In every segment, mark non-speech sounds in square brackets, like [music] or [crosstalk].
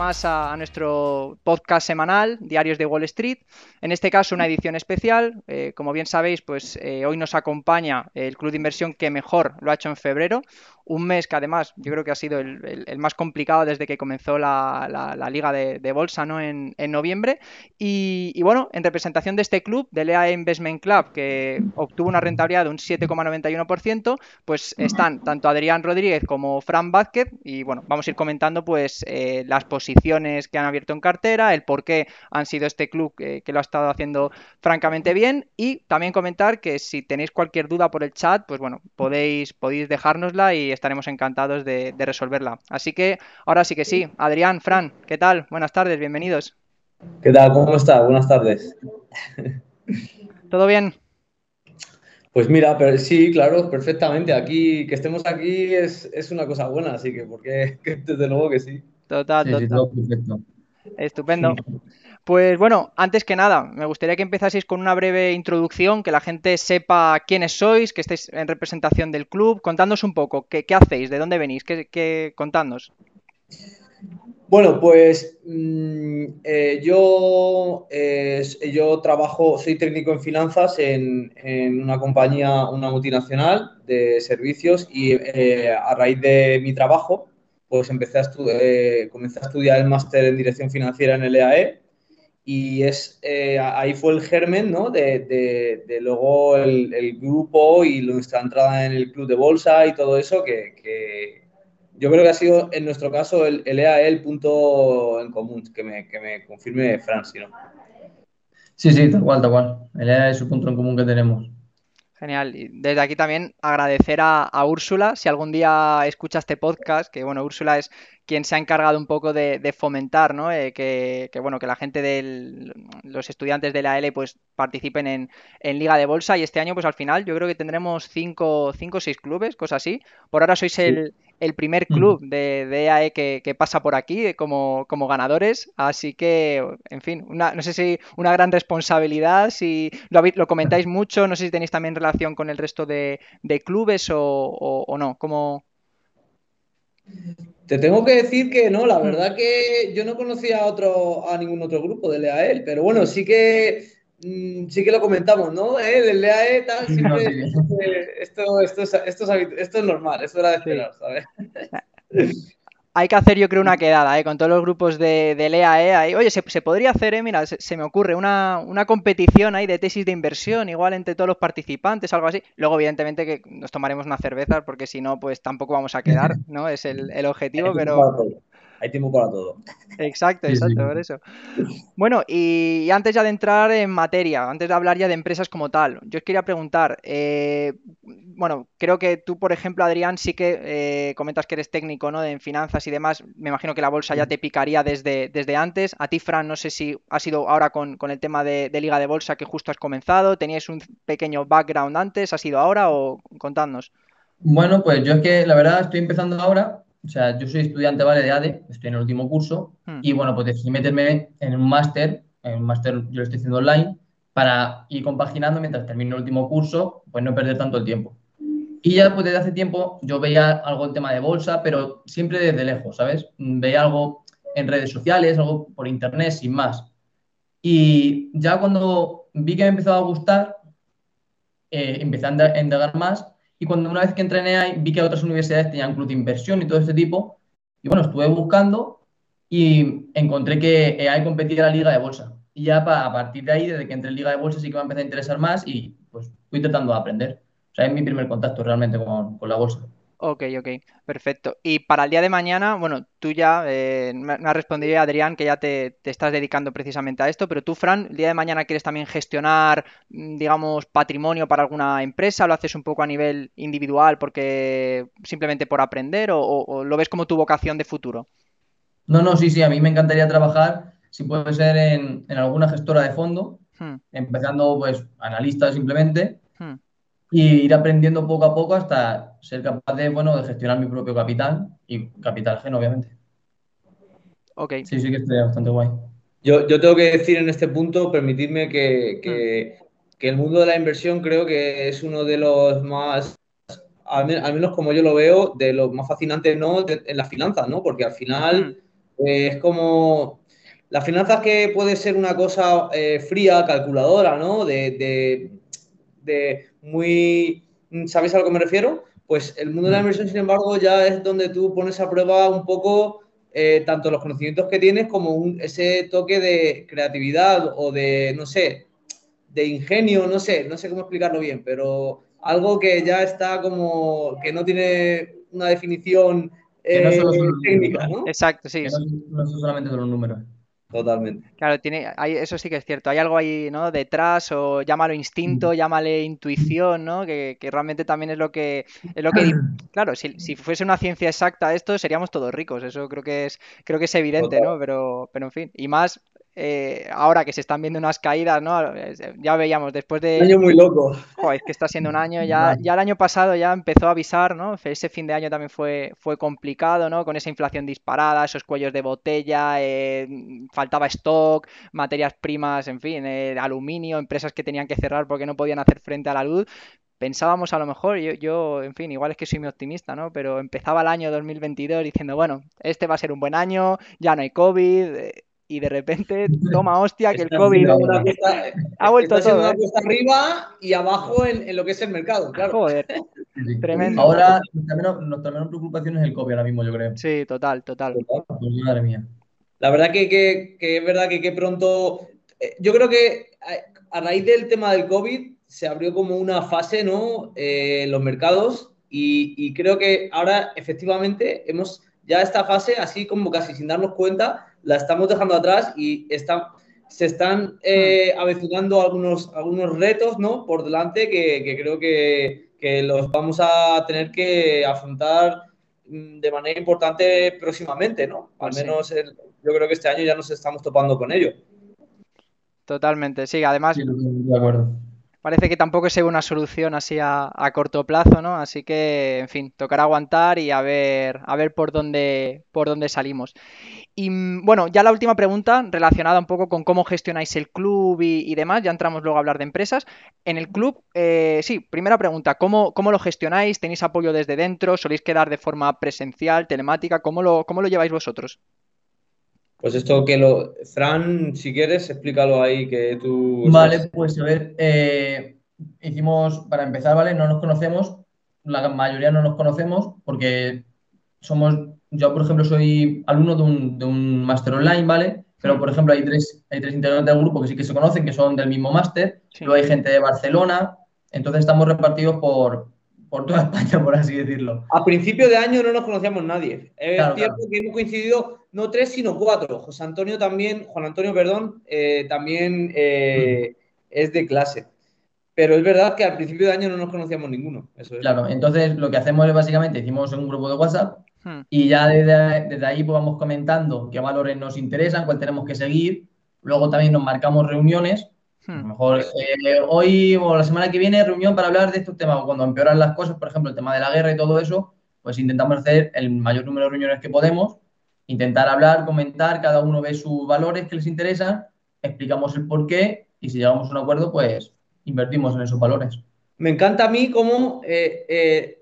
Más a, nuestro podcast semanal, Diarios de Wall Street. En este caso, una edición especial. Eh, como bien sabéis, pues eh, hoy nos acompaña el club de inversión que mejor lo ha hecho en febrero, un mes que además yo creo que ha sido el, más complicado desde que comenzó la, liga de, bolsa ¿no? en, noviembre. Y, bueno, en representación de este club, del EA Investment Club, que obtuvo una rentabilidad de un 7,91%, pues están tanto Adrián Rodríguez como Fran Vázquez. Y bueno, vamos a ir comentando pues eh, las posiciones que han abierto en cartera, el por qué han sido este club que, lo ha estado haciendo francamente bien. Y también comentar que si tenéis cualquier duda por el chat, pues bueno, podéis, podéis dejárnosla y estaremos encantados de, resolverla. Así que ahora sí que sí. Adrián, Fran, ¿qué tal? Buenas tardes, bienvenidos. ¿Qué tal? ¿Cómo está? Buenas tardes. ¿Todo bien? Pues mira, pero sí, claro, perfectamente. Aquí, que estemos aquí es, una cosa buena, así que porque [laughs] desde luego que sí. Total, total. perfecto. Estupendo. Pues bueno, antes que nada, me gustaría que empezaseis con una breve introducción, que la gente sepa quiénes sois, que estéis en representación del club. Contadnos un poco, ¿qué, hacéis? ¿De dónde venís? ¿Qué, qué contadnos? Bueno, pues mm, eh, yo, eh, yo trabajo, soy técnico en finanzas en, una compañía, una multinacional de servicios y eh, a raíz de mi trabajo, pues empecé a comencé a estudiar el máster en dirección financiera en el EAE y es eh, ahí fue el germen ¿no? de, de, luego el, grupo y nuestra entrada en el club de bolsa y todo eso que, yo creo que ha sido en nuestro caso el, el EAE el punto en común, que me, que me confirme Fran, si. Sí, sí, tal cual, tal cual. El EAE es el punto en común que tenemos. Genial. Y desde aquí también agradecer a, a, Úrsula, si algún día escucha este podcast, que bueno, Úrsula es quien se ha encargado un poco de, fomentar, ¿no? Eh, que, bueno, que la gente de los estudiantes de la L pues participen en, Liga de Bolsa y este año pues al final yo creo que tendremos cinco, cinco o seis clubes, cosas así. Por ahora sois el, primer club de, de EAE que, pasa por aquí como, como ganadores, así que, en fin, una, no sé si una gran responsabilidad, si lo, lo comentáis mucho, no sé si tenéis también relación con el resto de, clubes o, o no, ¿cómo, te tengo que decir que no, la verdad que yo no conocía a otro, a ningún otro grupo de Leael, pero bueno, sí que sí que lo comentamos, ¿no? ¿Eh? Del Leael tal, siempre esto, esto, es, esto, es, normal, esto era de esperar, ¿sabes? [laughs] hay que hacer, yo creo, una quedada ¿eh? con todos los grupos de, de LEA. Oye, se, podría hacer, ¿eh? mira, se, me ocurre una, competición ahí de tesis de inversión, igual entre todos los participantes, algo así. Luego, evidentemente, que nos tomaremos una cerveza, porque si no, pues tampoco vamos a quedar, [laughs] ¿no? Es el, el objetivo, pero hay tiempo para todo. Exacto, exacto, por eso. Bueno, y, antes ya de entrar en materia, antes de hablar ya de empresas como tal, yo os quería preguntar, eh, bueno, creo que tú, por ejemplo, Adrián, sí que eh, comentas que eres técnico, ¿no? De, en finanzas y demás, me imagino que la bolsa ya te picaría desde, desde antes. A ti, Fran, no sé si ha sido ahora con, el tema de, Liga de Bolsa que justo has comenzado, ¿teníais un pequeño background antes? ¿Ha sido ahora o contadnos? Bueno, pues yo es que la verdad estoy empezando ahora o sea, yo soy estudiante, ¿vale? De ADE, estoy en el último curso hmm. y bueno, pues decidí meterme en un máster, en un máster yo lo estoy haciendo online, para ir compaginando mientras termino el último curso, pues no perder tanto el tiempo. Y ya pues desde hace tiempo yo veía algo en tema de bolsa, pero siempre desde lejos, ¿sabes? Veía algo en redes sociales, algo por internet, sin más. Y ya cuando vi que me empezó a gustar, eh, empecé a indagar más y cuando una vez que entrené ahí, vi que otras universidades tenían club de inversión y todo este tipo. Y bueno, estuve buscando y encontré que EAE competía en la liga de bolsa. Y ya a partir de ahí, desde que entré en liga de bolsa, sí que me empecé a interesar más y pues fui tratando de aprender. O sea, es mi primer contacto realmente con, la bolsa. Ok, ok, perfecto. Y para el día de mañana, bueno, tú ya eh, me ha respondido Adrián que ya te, estás dedicando precisamente a esto, pero tú, Fran, el día de mañana quieres también gestionar, mm, digamos, patrimonio para alguna empresa, lo haces un poco a nivel individual porque simplemente por aprender o, lo ves como tu vocación de futuro? No, no, sí, sí, a mí me encantaría trabajar, si puede ser en, alguna gestora de fondo, hmm. empezando pues analista simplemente y ir aprendiendo poco a poco hasta ser capaz de, bueno, de gestionar mi propio capital y capital gen, obviamente. Ok. Sí, sí que estaría bastante guay. Yo, tengo que decir en este punto, permitidme que, el mundo de la inversión creo que es uno de los más, al menos como yo lo veo, de los más fascinantes ¿no? en las finanzas, ¿no? Porque al final eh, es como las finanzas que puede ser una cosa eh, fría, calculadora, ¿no? de de muy... ¿Sabéis a lo que me refiero? Pues el mundo de la mm. inversión, sin embargo, ya es donde tú pones a prueba un poco eh, tanto los conocimientos que tienes como un, ese toque de creatividad o de, no sé, de ingenio, no sé, no sé cómo explicarlo bien, pero algo que ya está como, que no tiene una definición eh, técnica, ¿no? Exacto, sí. no, no son solamente los números. Totalmente. Claro, tiene, hay, eso sí que es cierto. Hay algo ahí, ¿no? Detrás, o llámalo instinto, llámale intuición, ¿no? Que, realmente también es lo que, es lo que, [clears throat] claro, si, si, fuese una ciencia exacta esto, seríamos todos ricos. Eso creo que es, creo que es evidente, ¿no? Pero, pero en fin. Y más eh, ahora que se están viendo unas caídas, ¿no? Ya veíamos después de... Un año muy loco. Joder, es que está siendo un año, ya, ya el año pasado ya empezó a avisar, ¿no? Ese fin de año también fue, fue complicado, ¿no? Con esa inflación disparada, esos cuellos de botella, eh, faltaba stock, materias primas, en fin, eh, aluminio, empresas que tenían que cerrar porque no podían hacer frente a la luz, pensábamos a lo mejor, yo, yo, en fin, igual es que soy muy optimista, ¿no? Pero empezaba el año 2022 diciendo, bueno, este va a ser un buen año, ya no hay COVID, y de repente toma hostia que el COVID ha vuelto todo. Una ¿eh? arriba y abajo en, lo que es el mercado, claro. Joder, tremendo. Ahora nuestra menos, preocupación es el COVID ahora mismo, yo creo. Sí, total, total. Pues madre mía. La verdad que, que, es verdad que, que pronto, eh, yo creo que a, raíz del tema del COVID se abrió como una fase, ¿no? Eh, en los mercados y, y creo que ahora efectivamente hemos ya esta fase, así como casi sin darnos cuenta, la estamos dejando atrás y está, se están eh, hmm. avecinando algunos, algunos retos ¿no? por delante que, creo que, los vamos a tener que afrontar mm, de manera importante próximamente, ¿no? Al pues menos yo creo que este año ya nos estamos topando con ello. Totalmente, sí, además... de acuerdo parece que tampoco se ve una solución así a, corto plazo, ¿no? Así que, en fin, tocará aguantar y a ver, a ver por dónde, por dónde salimos. Y mm, bueno, ya la última pregunta relacionada un poco con cómo gestionáis el club y, demás, ya entramos luego a hablar de empresas. En el club, eh, sí, primera pregunta, ¿cómo, ¿cómo, lo gestionáis? ¿Tenéis apoyo desde dentro? ¿Soléis quedar de forma presencial, telemática? ¿Cómo lo, cómo lo lleváis vosotros? Pues esto que lo. Fran, si quieres, explícalo ahí que tú. Vale, pues a ver, eh, hicimos, para empezar, ¿vale? No nos conocemos, la mayoría no nos conocemos porque somos, yo por ejemplo soy alumno de un, de un máster online, ¿vale? Pero por ejemplo hay tres, hay tres integrantes del grupo que sí que se conocen, que son del mismo máster, luego hay gente de Barcelona, entonces estamos repartidos por, por toda [laughs] España, por así decirlo. A principio de año no nos conocíamos nadie. Es cierto que hemos coincidido no tres, sino cuatro. José Antonio también, Juan Antonio, perdón, eh, también eh, es de clase. Pero es verdad que al principio de año no nos conocíamos ninguno. Eso Claro, entonces lo que hacemos es básicamente, hicimos un grupo de WhatsApp hmm. y ya desde, desde, ahí pues vamos comentando qué valores nos interesan, cuál tenemos que seguir. Luego también nos marcamos reuniones a lo hmm. mejor eh, hoy o la semana que viene reunión para hablar de estos temas. Cuando empeoran las cosas, por ejemplo, el tema de la guerra y todo eso, pues intentamos hacer el mayor número de reuniones que podemos, intentar hablar, comentar, cada uno ve sus valores que les interesan, explicamos el por qué y si llegamos a un acuerdo, pues invertimos en esos valores. Me encanta a mí como eh, eh,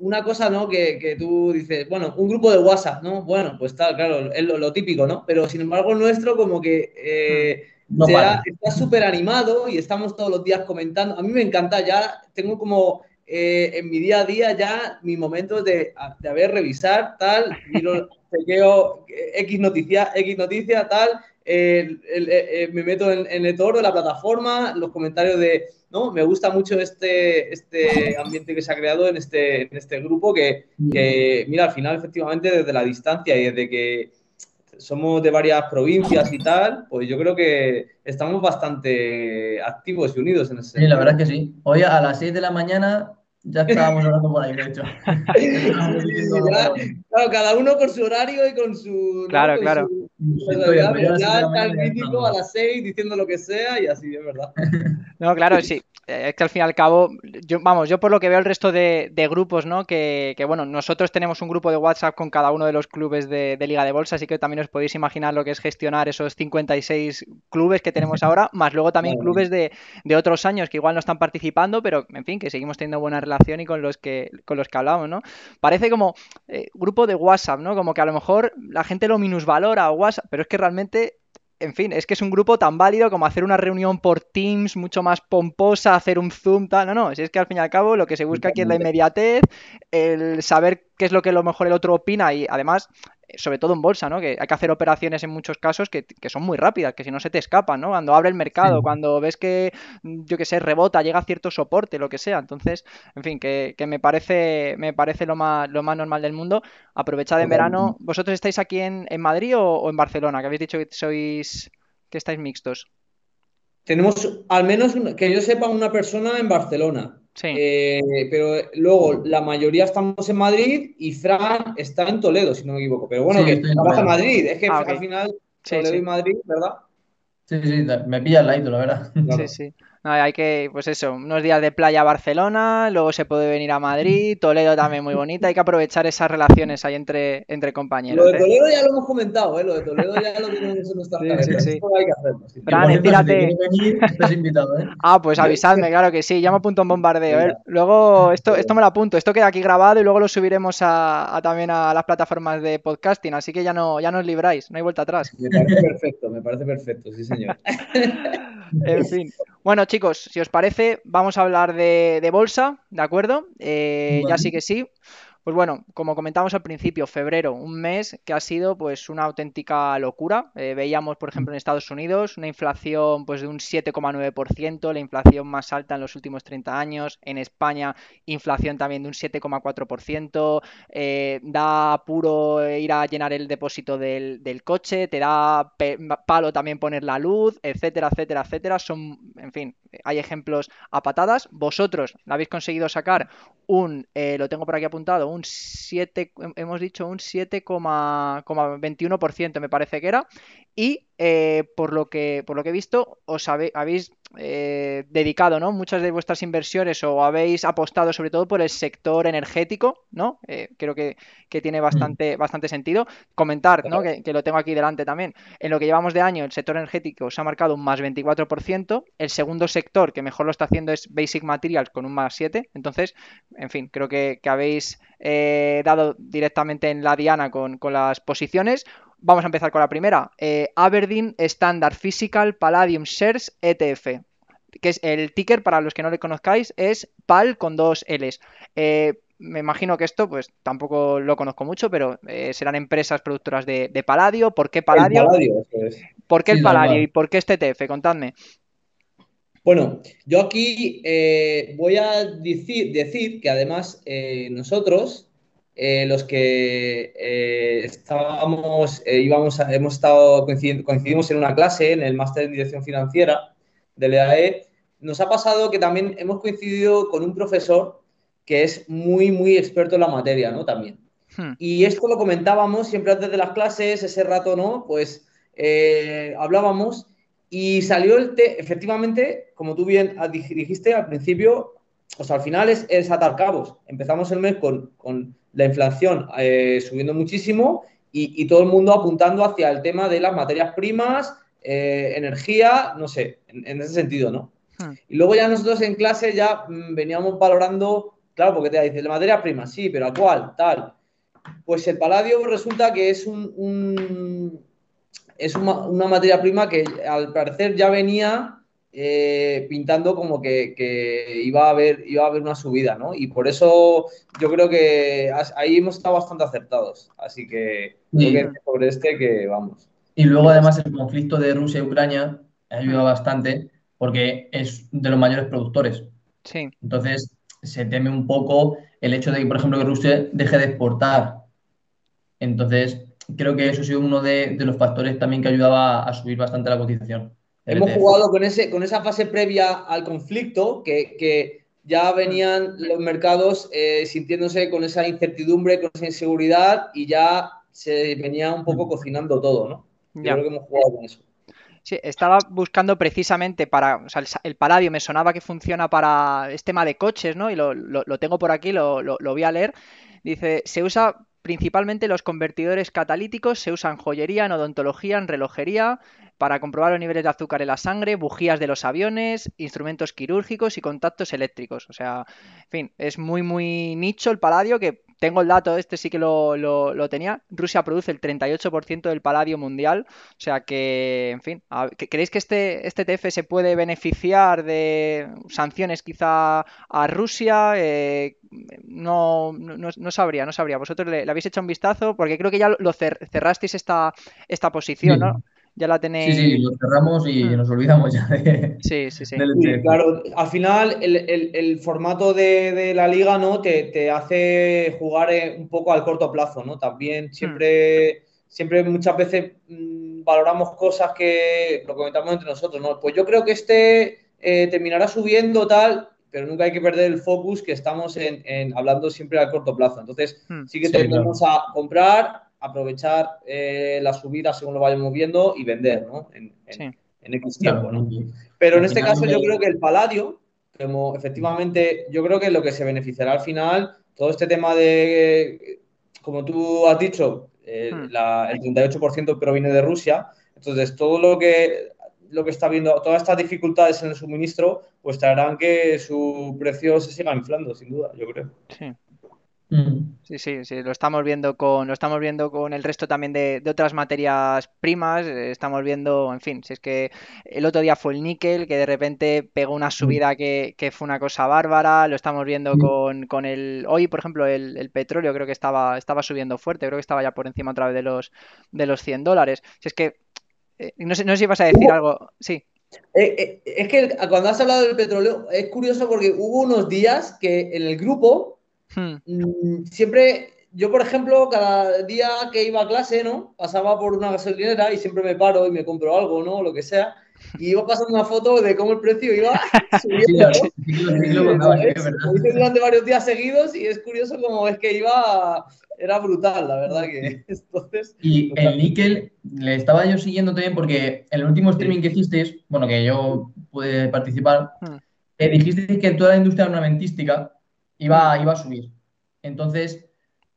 una cosa, ¿no? Que, tú dices, bueno, un grupo de WhatsApp, ¿no? Bueno, pues está, claro, es lo, típico, ¿no? Pero sin embargo, el nuestro como que... Hmm está súper animado y estamos todos los días comentando. A mí me encanta ya, tengo como eh, en mi día a día ya mis momentos de, de ver, revisar, tal, miro, [laughs] chequeo X noticia, X noticia, tal, me meto en, en el toro, en la plataforma, los comentarios de, ¿no? Me gusta mucho este, este ambiente que se ha creado en este, en este grupo que, que, mira, al final, efectivamente, desde la distancia y desde que somos de varias provincias y tal, pues yo creo que estamos bastante activos y unidos en ese Sí, la verdad es que sí. Hoy a las 6 de la mañana ya estábamos hablando por ahí, de hecho. [laughs] claro, cada uno con su horario y con su. Claro, claro. Ya está el mítico a las 6 diciendo lo que sea y así, es verdad. [laughs] No, claro, sí. Es que al fin y al cabo, yo, vamos, yo por lo que veo el resto de, grupos, ¿no? Que, que, bueno, nosotros tenemos un grupo de WhatsApp con cada uno de los clubes de, Liga de Bolsa, así que también os podéis imaginar lo que es gestionar esos 56 clubes que tenemos ahora, más luego también clubes de, de otros años que igual no están participando, pero en fin, que seguimos teniendo buena relación y con los que, con los que hablamos, ¿no? Parece como eh, grupo de WhatsApp, ¿no? Como que a lo mejor la gente lo minusvalora o Pero es que realmente en fin, es que es un grupo tan válido como hacer una reunión por Teams mucho más pomposa, hacer un Zoom, tal. No, no, es que al fin y al cabo lo que se busca aquí es la inmediatez, el saber qué es lo que a lo mejor el otro opina y además sobre todo en bolsa, ¿no? Que hay que hacer operaciones en muchos casos que, son muy rápidas, que si no se te escapan, ¿no? Cuando abre el mercado, cuando ves que, yo que sé, rebota, llega a cierto soporte, lo que sea. Entonces, en fin, que, me parece, me parece lo más, lo más normal del mundo. Aprovechad en verano. ¿Vosotros estáis aquí en, Madrid o, en Barcelona? Que habéis dicho que sois, que estáis mixtos. Tenemos al menos, que yo sepa, una persona en Barcelona. Sí. Eh, pero luego la mayoría estamos en Madrid y Fran está en Toledo, si no me equivoco. Pero bueno, que trabaja en Madrid. Es que ah, al final Toledo y Madrid, ¿verdad? Sí, sí, me pilla el ladito, la verdad. Sí, sí hay que, pues eso, unos días de playa a Barcelona, luego se puede venir a Madrid, Toledo también muy bonita, hay que aprovechar esas relaciones ahí entre, entre compañeros. Lo de ¿eh? Toledo ya lo hemos comentado, ¿eh? lo de Toledo ya lo tenemos en nuestra sí, sí, sí. hay que hacerlo. Sí. invitado, ¿eh? [laughs] Ah, pues avisadme, claro que sí, ya me apunto en bombardeo. ¿eh? Luego, esto, esto me lo apunto, esto queda aquí grabado y luego lo subiremos a, también a las plataformas de podcasting, así que ya no, ya no os libráis, no hay vuelta atrás. Me parece perfecto, me parece perfecto, sí señor. [laughs] en fin. Bueno, chicos, si os parece, vamos a hablar de, bolsa, ¿de acuerdo? Eh, ya sí que sí. Pues bueno, como comentamos al principio, febrero, un mes que ha sido pues una auténtica locura. Eh, veíamos, por ejemplo, en Estados Unidos una inflación pues de un 7,9%, la inflación más alta en los últimos 30 años. En España, inflación también de un 7,4%. Eh, da apuro ir a llenar el depósito del, coche, te da palo también poner la luz, etcétera, etcétera, etcétera. Son, en fin, hay ejemplos a patadas. Vosotros habéis conseguido sacar un, eh, lo tengo por aquí apuntado, un 7, hemos dicho un 7,21% me parece que era, y eh, por, lo que, por lo que he visto, os habéis eh, dedicado ¿no? muchas de vuestras inversiones o habéis apostado sobre todo por el sector energético, ¿no? Eh, creo que, tiene bastante, mm. bastante sentido. Comentar, ¿no? Que, lo tengo aquí delante también. En lo que llevamos de año, el sector energético se ha marcado un más 24%. El segundo sector que mejor lo está haciendo es Basic Materials con un más 7%. Entonces, en fin, creo que, habéis dado directamente en la diana con, con las posiciones. Vamos a empezar con la primera. Eh, Aberdeen Standard Physical Palladium Shares ETF. Que es el ticker, para los que no le conozcáis, es PAL con dos L's. Eh, me imagino que esto, pues tampoco lo conozco mucho, pero eh, serán empresas productoras de, paladio. ¿Por qué paladio? ¿Por qué el paladio y por qué este ETF? Contadme. Bueno, yo aquí voy a decir, decir que además nosotros eh, los que eh, estábamos, eh, íbamos hemos estado, coincidimos en una clase en el máster en dirección financiera del EAE, nos ha pasado que también hemos coincidido con un profesor que es muy, muy experto en la materia, ¿no? También. Hmm. Y esto lo comentábamos siempre antes de las clases, ese rato, ¿no? Pues hablábamos y salió el té, efectivamente, como tú bien dijiste al principio, o sea, al final es, es atar cabos. Empezamos el mes con, con la inflación eh, subiendo muchísimo y, todo el mundo apuntando hacia el tema de las materias primas, eh, energía, no sé, en, ese sentido, ¿no? Hmm. Y luego ya nosotros en clase ya mm, veníamos valorando, claro, porque te dice, la materia prima, sí, pero ¿a cuál? Tal. Pues el paladio resulta que es un, es una, materia prima que al parecer ya venía eh, pintando como que, iba, a haber, iba a haber una subida, ¿no? Y por eso yo creo que ahí hemos estado bastante acertados. Así que, sobre este que vamos. Y luego además el conflicto de Rusia y Ucrania ayuda bastante porque es de los mayores productores. Sí. Entonces se teme un poco el hecho de que, por ejemplo, que Rusia deje de exportar. Entonces, creo que eso ha sido uno de, los factores también que ayudaba a subir bastante la cotización. Hemos jugado con, ese, con esa fase previa al conflicto que, ya venían los mercados eh, sintiéndose con esa incertidumbre, con esa inseguridad y ya se venía un poco cocinando todo, ¿no? Yo creo que hemos jugado con eso. Sí, estaba buscando precisamente para, o sea, el, paladio me sonaba que funciona para este tema de coches, ¿no? Y lo, tengo por aquí, lo, lo, voy a leer. Dice, se usa principalmente los convertidores catalíticos, se usan joyería, en odontología, en relojería, para comprobar los niveles de azúcar en la sangre, bujías de los aviones, instrumentos quirúrgicos y contactos eléctricos. O sea, en fin, es muy, muy nicho el paladio que tengo el dato, este sí que lo, tenía. Rusia produce el 38% del paladio mundial. O sea que, en fin, ¿creéis que este, este TF se puede beneficiar de sanciones quizá a Rusia? Eh, no, no, sabría, no sabría. Vosotros le, habéis hecho un vistazo porque creo que ya lo cerrasteis esta, esta posición, ¿no? Ya la tenéis. Sí, sí, lo cerramos y mm. nos olvidamos ya de. Sí, sí, sí. claro, al final el, formato de, la liga ¿no? Te, hace jugar eh, un poco al corto plazo, ¿no? También siempre, siempre muchas veces mm, valoramos cosas que lo comentamos entre nosotros, ¿no? Pues yo creo que este eh, terminará subiendo tal, pero nunca hay que perder el focus que estamos en, hablando siempre al corto plazo. Entonces, mm. sí que tenemos a comprar aprovechar eh, la subida según lo vayamos viendo y vender, ¿no? En, X tiempo, ¿no? Pero en este caso yo creo que el paladio, como efectivamente, yo creo que lo que se beneficiará al final, todo este tema de, como tú has dicho, eh, hmm. el 38% proviene de Rusia, entonces todo lo que lo que está viendo, todas estas dificultades en el suministro, pues traerán que su precio se siga inflando, sin duda, yo creo. Sí. Mm. Sí, sí, sí, lo estamos viendo con, lo estamos viendo con el resto también de, otras materias primas, eh, estamos viendo, en fin, si es que el otro día fue el níquel, que de repente pegó una mm. subida que, fue una cosa bárbara, lo estamos viendo mm. con, el, hoy por ejemplo el, petróleo creo que estaba, estaba subiendo fuerte, creo que estaba ya por encima otra vez de los, de los 100 dólares, si es que, eh, no, sé, no sé si vas a decir algo, sí. Eh, es que cuando has hablado del petróleo, es curioso porque hubo unos días que en el grupo Hmm. Mm, siempre, yo por ejemplo, cada día que iba a clase, ¿no? Pasaba por una gasolinera y siempre me paro y me compro algo, ¿no? Lo que sea. Y iba pasando una foto de cómo el precio iba subiendo. Lo hice durante varios días seguidos y es curioso como es que iba era brutal, la verdad que [laughs] entonces... Y el níquel le estaba yo siguiendo también porque en el último streaming que hicisteis, bueno, que yo pude participar, hmm. eh, dijisteis que toda la industria armamentística iba, a subir. Entonces,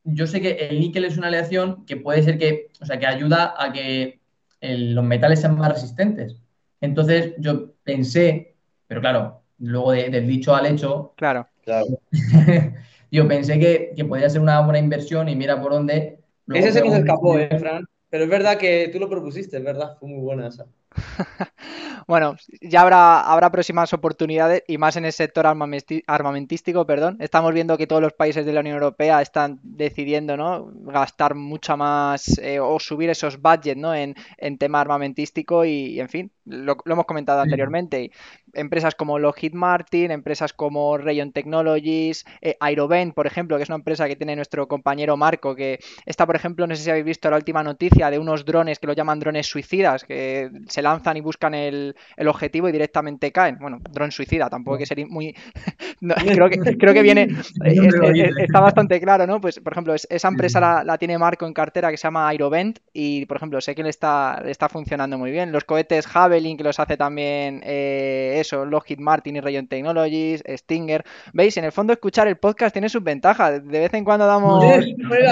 yo sé que el níquel es una aleación que puede ser que, o sea, que ayuda a que los metales sean más resistentes. Entonces, yo pensé, pero claro, luego del dicho al hecho, claro, claro. [laughs] yo pensé que, que podría ser una buena inversión y mira por dónde. Ese se nos escapó, ¿eh, Fran? Pero es verdad que tú lo propusiste, es verdad, fue muy buena esa. [laughs] bueno, ya habrá, habrá próximas oportunidades y más en el sector armamentístico, perdón. Estamos viendo que todos los países de la Unión Europea están decidiendo ¿no? gastar mucho más eh, o subir esos budgets ¿no? en, en tema armamentístico y, en fin, lo, hemos comentado anteriormente. Empresas como Lockheed Martin, empresas como Rayon Technologies, eh, Aerovent, por ejemplo, que es una empresa que tiene nuestro compañero Marco, que está, por ejemplo, no sé si habéis visto la última noticia de unos drones que lo llaman drones suicidas, que se lanzan y buscan el, objetivo y directamente caen. Bueno, dron suicida, tampoco hay que ser muy... [laughs] creo, que, creo que viene... [laughs] está bastante claro, ¿no? Pues, por ejemplo, esa empresa la, tiene Marco en cartera que se llama Aerovent y, por ejemplo, sé que le está, le está funcionando muy bien. Los cohetes Javelin que los hace también eh, eso, Lockheed Martin y Rayon Technologies, Stinger. ¿Veis? En el fondo escuchar el podcast tiene sus ventajas. De vez en cuando damos,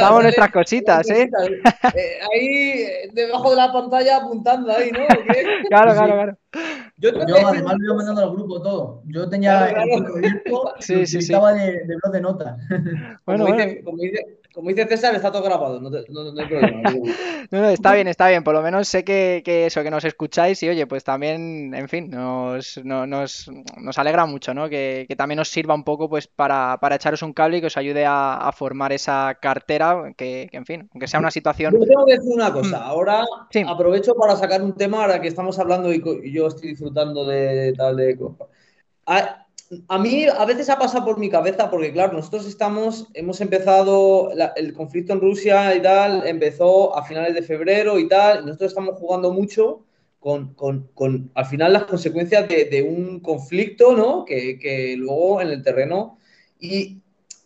damos nuestras cositas, ¿eh? ¿eh? Ahí, debajo de la pantalla apuntando ahí, ¿no? [laughs] [laughs] claro, claro, claro. Yo, además lo iba mandando al grupo todo. Yo tenía el grupo abierto sí, sí, estaba de, de blog de nota. Bueno, como, Dice, como, dice, como dice César, está todo grabado, no, hay problema. [laughs] no, no, está bien, está bien. Por lo menos sé que, eso, que nos escucháis y oye, pues también, en fin, nos, nos, nos alegra mucho, ¿no? Que, también os sirva un poco pues para, para, echaros un cable y que os ayude a, formar esa cartera, que, en fin, aunque sea una situación. Yo tengo que decir una cosa, mm. ahora aprovecho para sacar un tema ahora que estamos hablando y, yo estoy disfrutando de tal de. Ah, a mí a veces ha pasado por mi cabeza porque, claro, nosotros estamos, hemos empezado, el conflicto en Rusia y tal, empezó a finales de febrero y tal, nosotros estamos jugando mucho con, al final, las consecuencias de, un conflicto, ¿no? Que, luego en el terreno. Y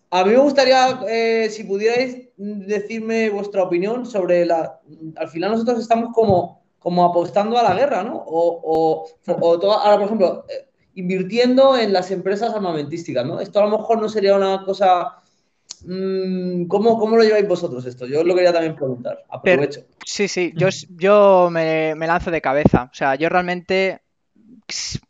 a mí me gustaría, eh, si pudierais decirme vuestra opinión sobre la... Al final nosotros estamos como, como apostando a la guerra, ¿no? O, o, ahora, por ejemplo... Eh, invirtiendo en las empresas armamentísticas, ¿no? Esto a lo mejor no sería una cosa... Mm, ¿Cómo, lo lleváis vosotros esto? Yo lo quería también preguntar. Aprovecho. sí, sí, yo, yo me, lanzo de cabeza. O sea, yo realmente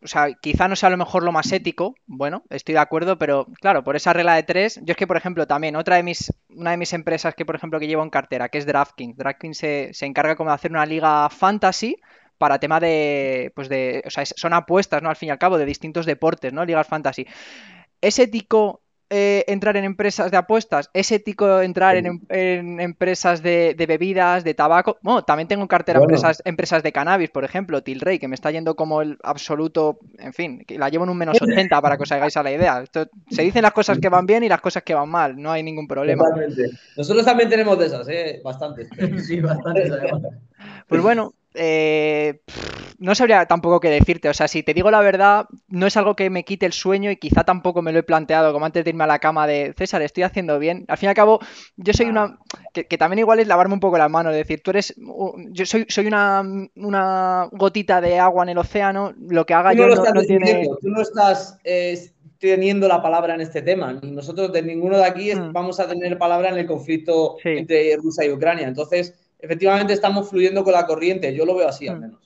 o sea, quizá no sea a lo mejor lo más ético, bueno, estoy de acuerdo, pero claro, por esa regla de tres, yo es que, por ejemplo, también otra de mis, una de mis empresas que, por ejemplo, que llevo en cartera, que es DraftKings, DraftKings se, se encarga como de hacer una liga fantasy, para tema de, pues de, o sea, son apuestas, ¿no? Al fin y al cabo, de distintos deportes, ¿no? Ligas fantasy. ¿Es ético eh, entrar en empresas de apuestas? ¿Es ético entrar en, em, empresas de, bebidas, de tabaco? Bueno, también tengo en cartera empresas, empresas de cannabis, por ejemplo, Tilray, que me está yendo como el absoluto, en fin, que la llevo en un menos 80 para que os hagáis a la idea. se dicen las cosas que van bien y las cosas que van mal, no hay ningún problema. Nosotros también tenemos de esas, ¿eh? Bastantes. [laughs] sí, bastantes Pues bueno, eh, no sabría tampoco qué decirte. O sea, si te digo la verdad, no es algo que me quite el sueño y quizá tampoco me lo he planteado como antes de irme a la cama de César, estoy haciendo bien. Al fin y al cabo, yo soy una. Que, también igual es lavarme un poco las manos, es decir, tú eres. Yo soy, soy una, una gotita de agua en el océano, lo que haga yo no, tiene. Tú no estás. teniendo la palabra en este tema. Nosotros de ninguno de aquí mm. vamos a tener palabra en el conflicto entre Rusia y Ucrania. Entonces, efectivamente estamos fluyendo con la corriente. Yo lo veo así al mm. menos.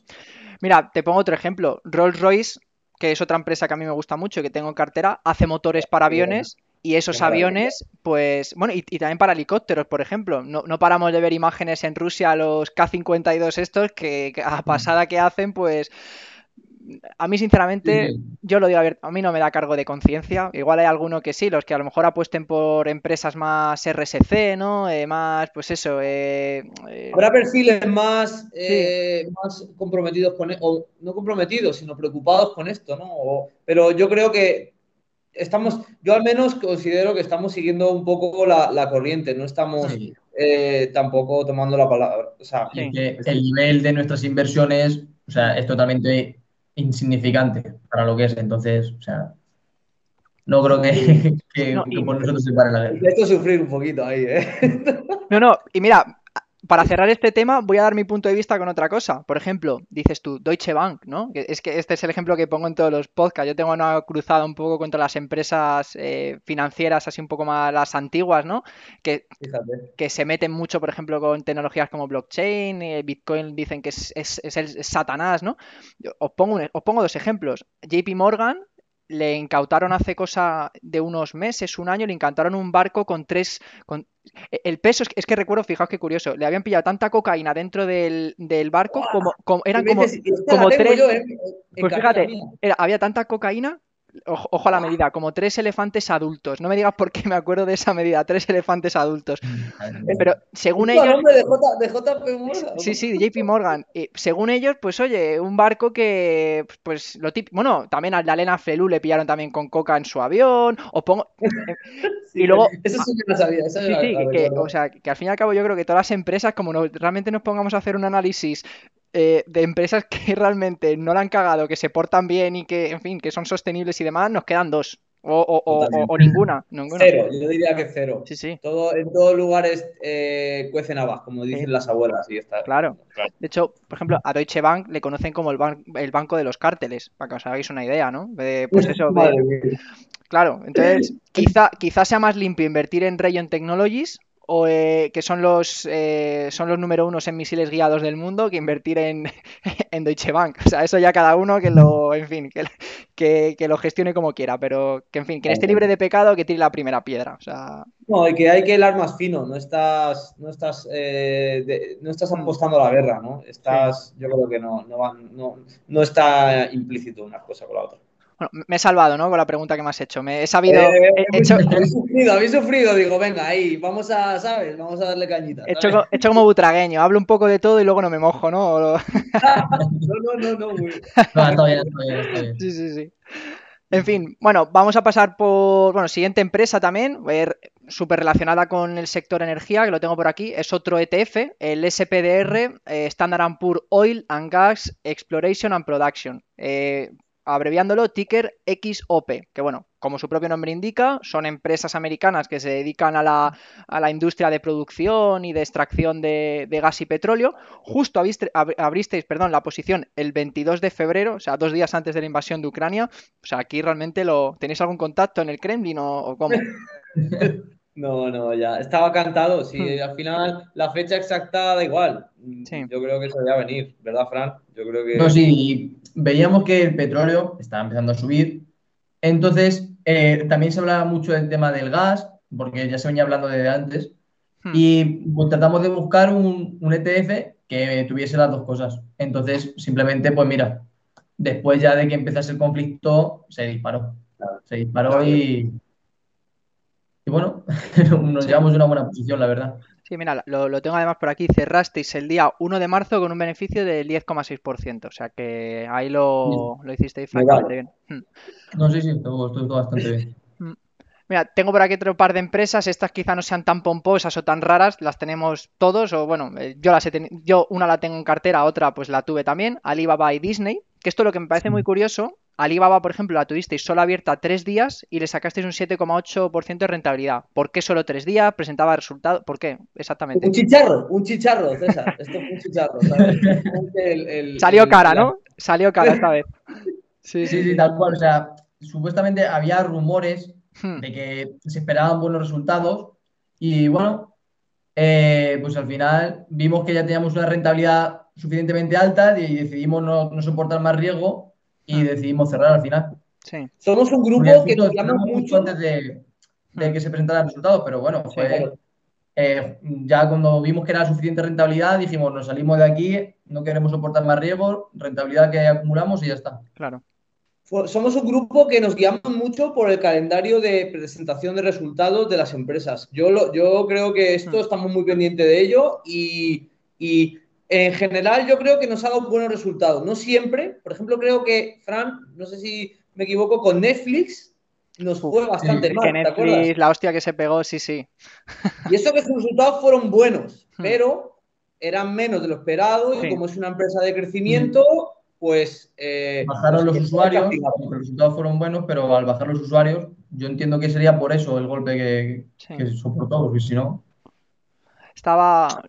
Mira, te pongo otro ejemplo. Rolls Royce, que es otra empresa que a mí me gusta mucho, que tengo en cartera, hace motores para aviones. Y esos aviones, pues, bueno, y, también para helicópteros, por ejemplo. No, paramos de ver imágenes en Rusia, los K-52 estos, que, que a mm. pasada que hacen, pues a mí, sinceramente, yo lo digo a mí no me da cargo de conciencia. Igual hay alguno que sí, los que a lo mejor apuesten por empresas más RSC, ¿no? Eh, más, pues eso. Eh, eh, Habrá perfiles más, más comprometidos con, e, o no comprometidos, sino preocupados con esto, ¿no? pero yo creo que estamos, yo al menos considero que estamos siguiendo un poco la, corriente, no estamos tampoco tomando la palabra. O sea, que el nivel de nuestras inversiones, o sea, es totalmente insignificante para lo que es. Entonces, o sea, no creo que, [laughs] por nosotros se pare la guerra. Esto sufrir un poquito ahí, ¿eh? No, no, y mira, para cerrar este tema, voy a dar mi punto de vista con otra cosa. Por ejemplo, dices tú, Deutsche Bank, ¿no? Es que este es el ejemplo que pongo en todos los podcasts. Yo tengo una cruzada un poco contra las empresas eh, financieras, así un poco más las antiguas, ¿no? Que, que se meten mucho, por ejemplo, con tecnologías como blockchain, y Bitcoin dicen que es, el Satanás, ¿no? Os pongo, os pongo dos ejemplos. JP Morgan le incautaron hace cosa de unos meses, un año, le incautaron un barco con tres... Con... El peso, es que, recuerdo, fijaos qué curioso, le habían pillado tanta cocaína dentro del, barco como, eran como, como tres... pues fíjate, había tanta cocaína ojo, a la medida, como tres elefantes adultos. No me digas por qué me acuerdo de esa medida, tres elefantes adultos. Pero según ellos. De, JP Morgan. Sí, sí, JP Morgan. según ellos, pues oye, un barco que, pues lo típico. Bueno, también a la Lena Flelu le pillaron también con coca en su avión. O pongo. [laughs] y luego. Eso sí que no sabía. sí, sí, que, o sea, que al fin y al cabo yo creo que todas las empresas, como realmente nos pongamos a hacer un análisis eh, de empresas [laughs] que realmente no la han cagado, que se portan bien y que, en fin, que son sostenibles y demás, nos quedan dos. O, [laughs] ninguna, Cero, yo diría que cero. Sí, sí. Todo, en todos lugares eh, cuecen habas, como dicen las abuelas. Y está. Claro. De hecho, por ejemplo, a Deutsche Bank le conocen como el, el banco de los cárteles, para que os hagáis una idea, ¿no? pues eso, [laughs] Claro, entonces quizá, quizá sea más limpio invertir en Rayon Technologies o eh, que son los eh, son los número unos en misiles guiados del mundo que invertir en, [laughs] en, Deutsche Bank. O sea, eso ya cada uno que lo, en fin, que, que, lo gestione como quiera, pero que en fin, que esté libre de pecado, que tire la primera piedra. O sea... No, y que hay que hilar más fino, no estás, no estás, eh, no estás mm. apostando a la guerra, ¿no? Estás, yo creo que no, no, no, no está implícito una cosa con la otra. Bueno, me he salvado, ¿no? Con la pregunta que me has hecho. Me he sabido. Eh, hecho... [laughs] Habéis sufrido, habéis sufrido. Digo, venga, ahí, vamos a, ¿sabes? Vamos a darle cañita. He hecho, hecho, como butragueño. Hablo un poco de todo y luego no me mojo, ¿no? [laughs] no, no, no, no. Muy... No, está bien, está bien, está bien. Sí, sí, sí. En fin, bueno, vamos a pasar por, bueno, siguiente empresa también, súper relacionada con el sector energía, que lo tengo por aquí, es otro ETF, el SPDR, eh, Standard Poor's Oil and Gas Exploration and Production. Eh, abreviándolo ticker XOP, que bueno, como su propio nombre indica, son empresas americanas que se dedican a la, a la industria de producción y de extracción de, gas y petróleo. Justo abristeis perdón, la posición el 22 de febrero, o sea, dos días antes de la invasión de Ucrania. O sea, aquí realmente lo tenéis algún contacto en el Kremlin o, o cómo. [laughs] No, no, ya. Estaba cantado. Sí, hmm. al final la fecha exacta da igual. Yo creo que eso a venir, ¿verdad, Fran? Yo creo que. No, sí, veíamos que el petróleo estaba empezando a subir. Entonces, eh, también se hablaba mucho del tema del gas, porque ya se venía hablando desde antes. Hmm. Y pues, tratamos de buscar un, un ETF que tuviese las dos cosas. Entonces, simplemente, pues mira, después ya de que empezase el conflicto, se disparó. Se disparó y nos llevamos una buena posición, la verdad. Sí, mira, lo, tengo además por aquí. Cerrasteis el día 1 de marzo con un beneficio del 10,6%. O sea que ahí lo, lo hicisteis francamente bien. Hmm. No, sí, sí, todo, todo, bastante bien. Hmm. Mira, tengo por aquí otro par de empresas. Estas quizá no sean tan pomposas o tan raras. Las tenemos todos. O bueno, eh, yo las he tenido. Yo una la tengo en cartera, otra pues la tuve también. Alibaba y Disney. Que esto lo que me parece muy curioso Alibaba, por ejemplo, la tuvisteis solo abierta tres días y le sacasteis un 7,8% de rentabilidad. ¿Por qué solo tres días? ¿Presentaba resultados? ¿Por qué? Exactamente. Un chicharro, un chicharro, César. Esto fue un chicharro. Salió cara, ¿no? Salió cara esta vez. Sí, sí, sí, tal cual. O sea, supuestamente había rumores hmm. de que se esperaban buenos resultados y bueno, eh, pues al final vimos que ya teníamos una rentabilidad suficientemente alta y decidimos no, no soportar más riesgo y decidimos cerrar al final. Sí. Somos un grupo que nos llama mucho antes de, mm. que se presentaran los resultados, pero bueno, fue, eh, ya cuando vimos que era suficiente rentabilidad, dijimos, nos salimos de aquí, no queremos soportar más riesgo, rentabilidad que acumulamos y ya está. Claro. Somos un grupo que nos guiamos mucho por el calendario de presentación de resultados de las empresas. Yo, lo, yo creo que esto estamos muy pendientes de ello y, y en general yo creo que nos ha dado buenos resultados. No siempre. Por ejemplo, creo que, Fran, no sé si me equivoco, con Netflix nos fue bastante mal. Netflix, la hostia que se pegó, sí, sí. Y eso que sus resultados fueron buenos, hmm. pero eran menos de lo esperado y como es una empresa de crecimiento, pues... Eh, Bajaron los usuarios, los resultados fueron buenos, pero al bajar los usuarios, yo entiendo que sería por eso el golpe que, que soportó, porque si no estaba,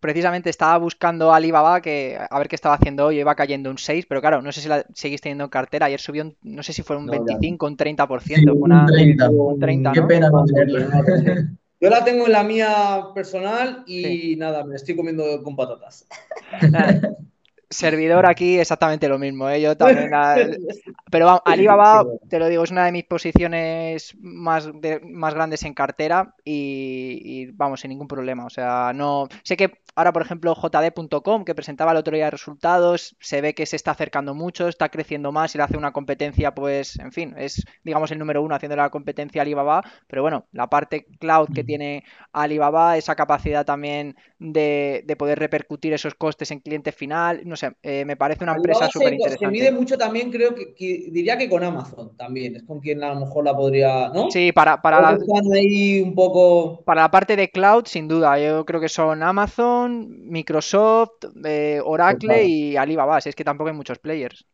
precisamente estaba buscando Alibaba que a ver qué estaba haciendo hoy, iba cayendo un 6, pero claro, no sé si la seguís teniendo en cartera, ayer subió, no sé si fue un 25, un 30%, un 30, un 30 Qué pena no tenerla. [laughs] Yo la tengo en la mía personal y nada, me estoy comiendo con patatas. Servidor aquí exactamente lo mismo, ¿eh? yo también. [laughs] Pero vamos, Alibaba, te lo digo, es una de mis posiciones más, más grandes en cartera y, y, vamos, sin ningún problema. O sea, no. Sé que Ahora, por ejemplo, JD.com, que presentaba el otro día resultados, se ve que se está acercando mucho, está creciendo más y le hace una competencia, pues, en fin, es, digamos, el número uno haciendo la competencia a Alibaba. Pero bueno, la parte cloud que tiene Alibaba, esa capacidad también de, poder repercutir esos costes en cliente final, no sé, eh, me parece una empresa súper interesante. Se mide mucho también, creo que, diría que con Amazon también, es con quien a lo mejor la podría, ¿no? Sí, para, para la, un poco... para la parte de cloud, sin duda, yo creo que son Amazon, Microsoft, eh, Oracle y Alibaba. Si es que tampoco hay muchos players.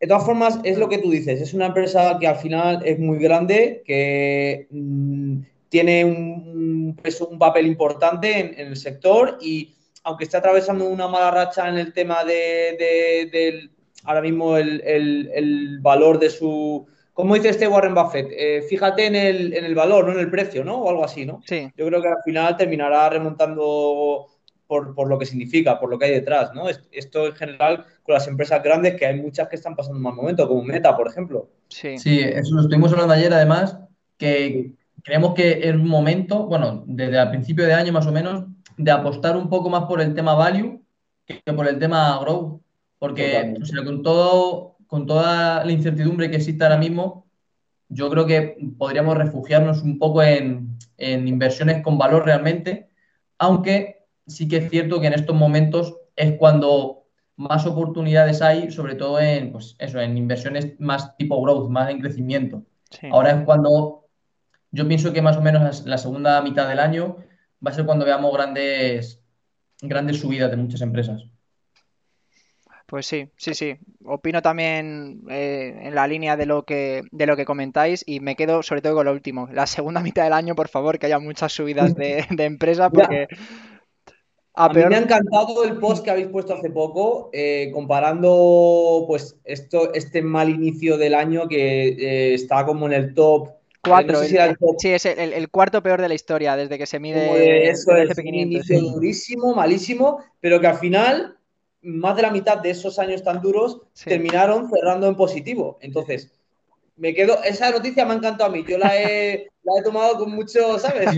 De todas formas, es lo que tú dices. Es una empresa que al final es muy grande, que mm, tiene un, un papel importante en, el sector y aunque está atravesando una mala racha en el tema de, del ahora mismo el, valor de su como dice este Warren Buffett, eh, fíjate en el, en el, valor, no en el precio, ¿no? O algo así, ¿no? Sí. Yo creo que al final terminará remontando por, por, lo que significa, por lo que hay detrás, ¿no? Esto en general con las empresas grandes, que hay muchas que están pasando un mal momento, como Meta, por ejemplo. Sí, sí eso lo estuvimos hablando ayer, además, que creemos que es un momento, bueno, desde el principio de año más o menos, de apostar un poco más por el tema value que por el tema growth. Porque o sea, con, todo, con toda la incertidumbre que existe ahora mismo, yo creo que podríamos refugiarnos un poco en, en inversiones con valor realmente, aunque sí que es cierto que en estos momentos es cuando más oportunidades hay, sobre todo en, pues eso, en inversiones más tipo growth, más en crecimiento. Ahora es cuando yo pienso que más o menos la segunda mitad del año va a ser cuando veamos grandes, grandes subidas de muchas empresas. Pues sí, sí, sí. Opino también eh, en la línea de lo que de lo que comentáis y me quedo sobre todo con lo último. La segunda [laughs] mitad del año, por favor, que haya muchas subidas de, [laughs] de empresa porque a, mí me ha encantado el post que habéis puesto hace poco, eh, comparando pues esto, este mal inicio del año que eh, está como en el top. Cuatro, Sí, es el, cuarto peor de la historia desde que se mide. eso es, un inicio durísimo, malísimo, pero que al final más de la mitad de esos años tan duros terminaron cerrando en positivo. Entonces, me quedo, esa noticia me ha encantado a mí. Yo la he, [laughs] la he tomado con mucho, ¿sabes?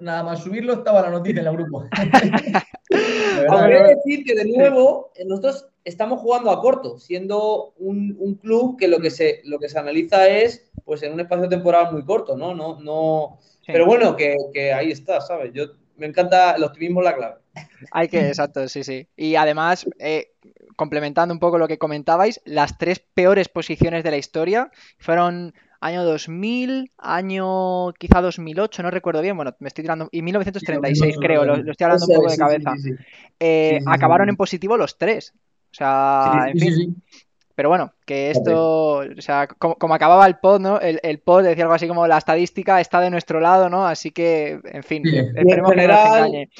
nada más subirlo estaba la noticia en el grupo. [laughs] [laughs] Habría que decir que de nuevo nosotros estamos jugando a corto, siendo un, club que lo que se lo que se analiza es pues en un espacio temporal muy corto, ¿no? No, no. Pero bueno, que, ahí está, ¿sabes? Yo me encanta el optimismo la clave. Hay que, exacto, sí, sí. Y además, eh, complementando un poco lo que comentabais, las tres peores posiciones de la historia fueron año 2000, año quizá 2008, no recuerdo bien, bueno, me estoy tirando, y 1936 creo, lo, estoy hablando un poco de cabeza. Eh, acabaron en positivo los tres. O sea, en fin. Pero bueno, que esto, o sea, como, acababa el pod, ¿no? El, el, pod decía algo así como la estadística está de nuestro lado, ¿no? Así que, en fin, esperemos que no engañe.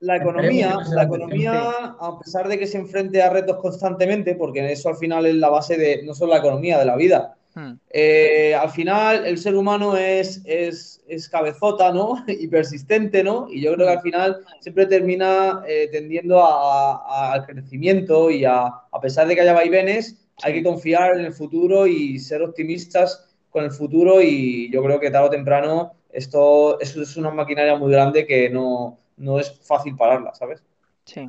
La economía, la economía, a pesar de que se enfrente a retos constantemente, porque eso al final es la base de no solo la economía, de la vida, Hmm. Eh, al final, el ser humano es, es, cabezota, ¿no? [laughs] y persistente, ¿no? Y yo creo que al final siempre termina eh, tendiendo al crecimiento y a, a pesar de que haya vaivenes, hay que confiar en el futuro y ser optimistas con el futuro y yo creo que tarde o temprano esto, esto es una maquinaria muy grande que no, no es fácil pararla, ¿sabes? Sí.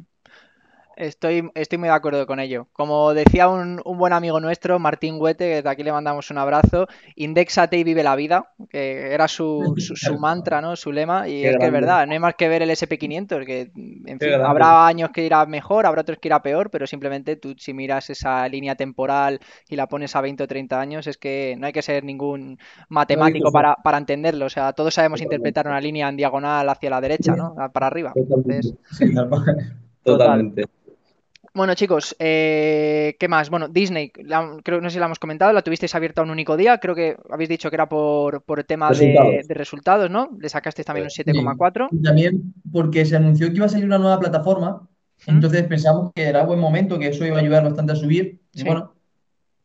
Estoy, estoy muy de acuerdo con ello. Como decía un, buen amigo nuestro, Martín Huete, que de aquí le mandamos un abrazo, indexate y vive la vida, que era su, su, mantra, ¿no? Su lema, y es que es verdad, no hay más que ver el SP500, que en fin, habrá años que irá mejor, habrá otros que irá peor, pero simplemente tú si miras esa línea temporal y la pones a 20 o 30 años, es que no hay que ser ningún matemático para, para entenderlo, o sea, todos sabemos interpretar una línea en diagonal hacia la derecha, ¿no? Para arriba. Entonces, [laughs] Totalmente. Bueno, chicos, eh, ¿qué más? Bueno, Disney, creo no sé si la hemos comentado, la tuvisteis abierta un único día, creo que habéis dicho que era por, por el tema De, resultados, ¿no? Le sacasteis también un 7,4. también porque se anunció que iba a salir una nueva plataforma, entonces pensamos que era buen momento, que eso iba a ayudar bastante a subir, y bueno,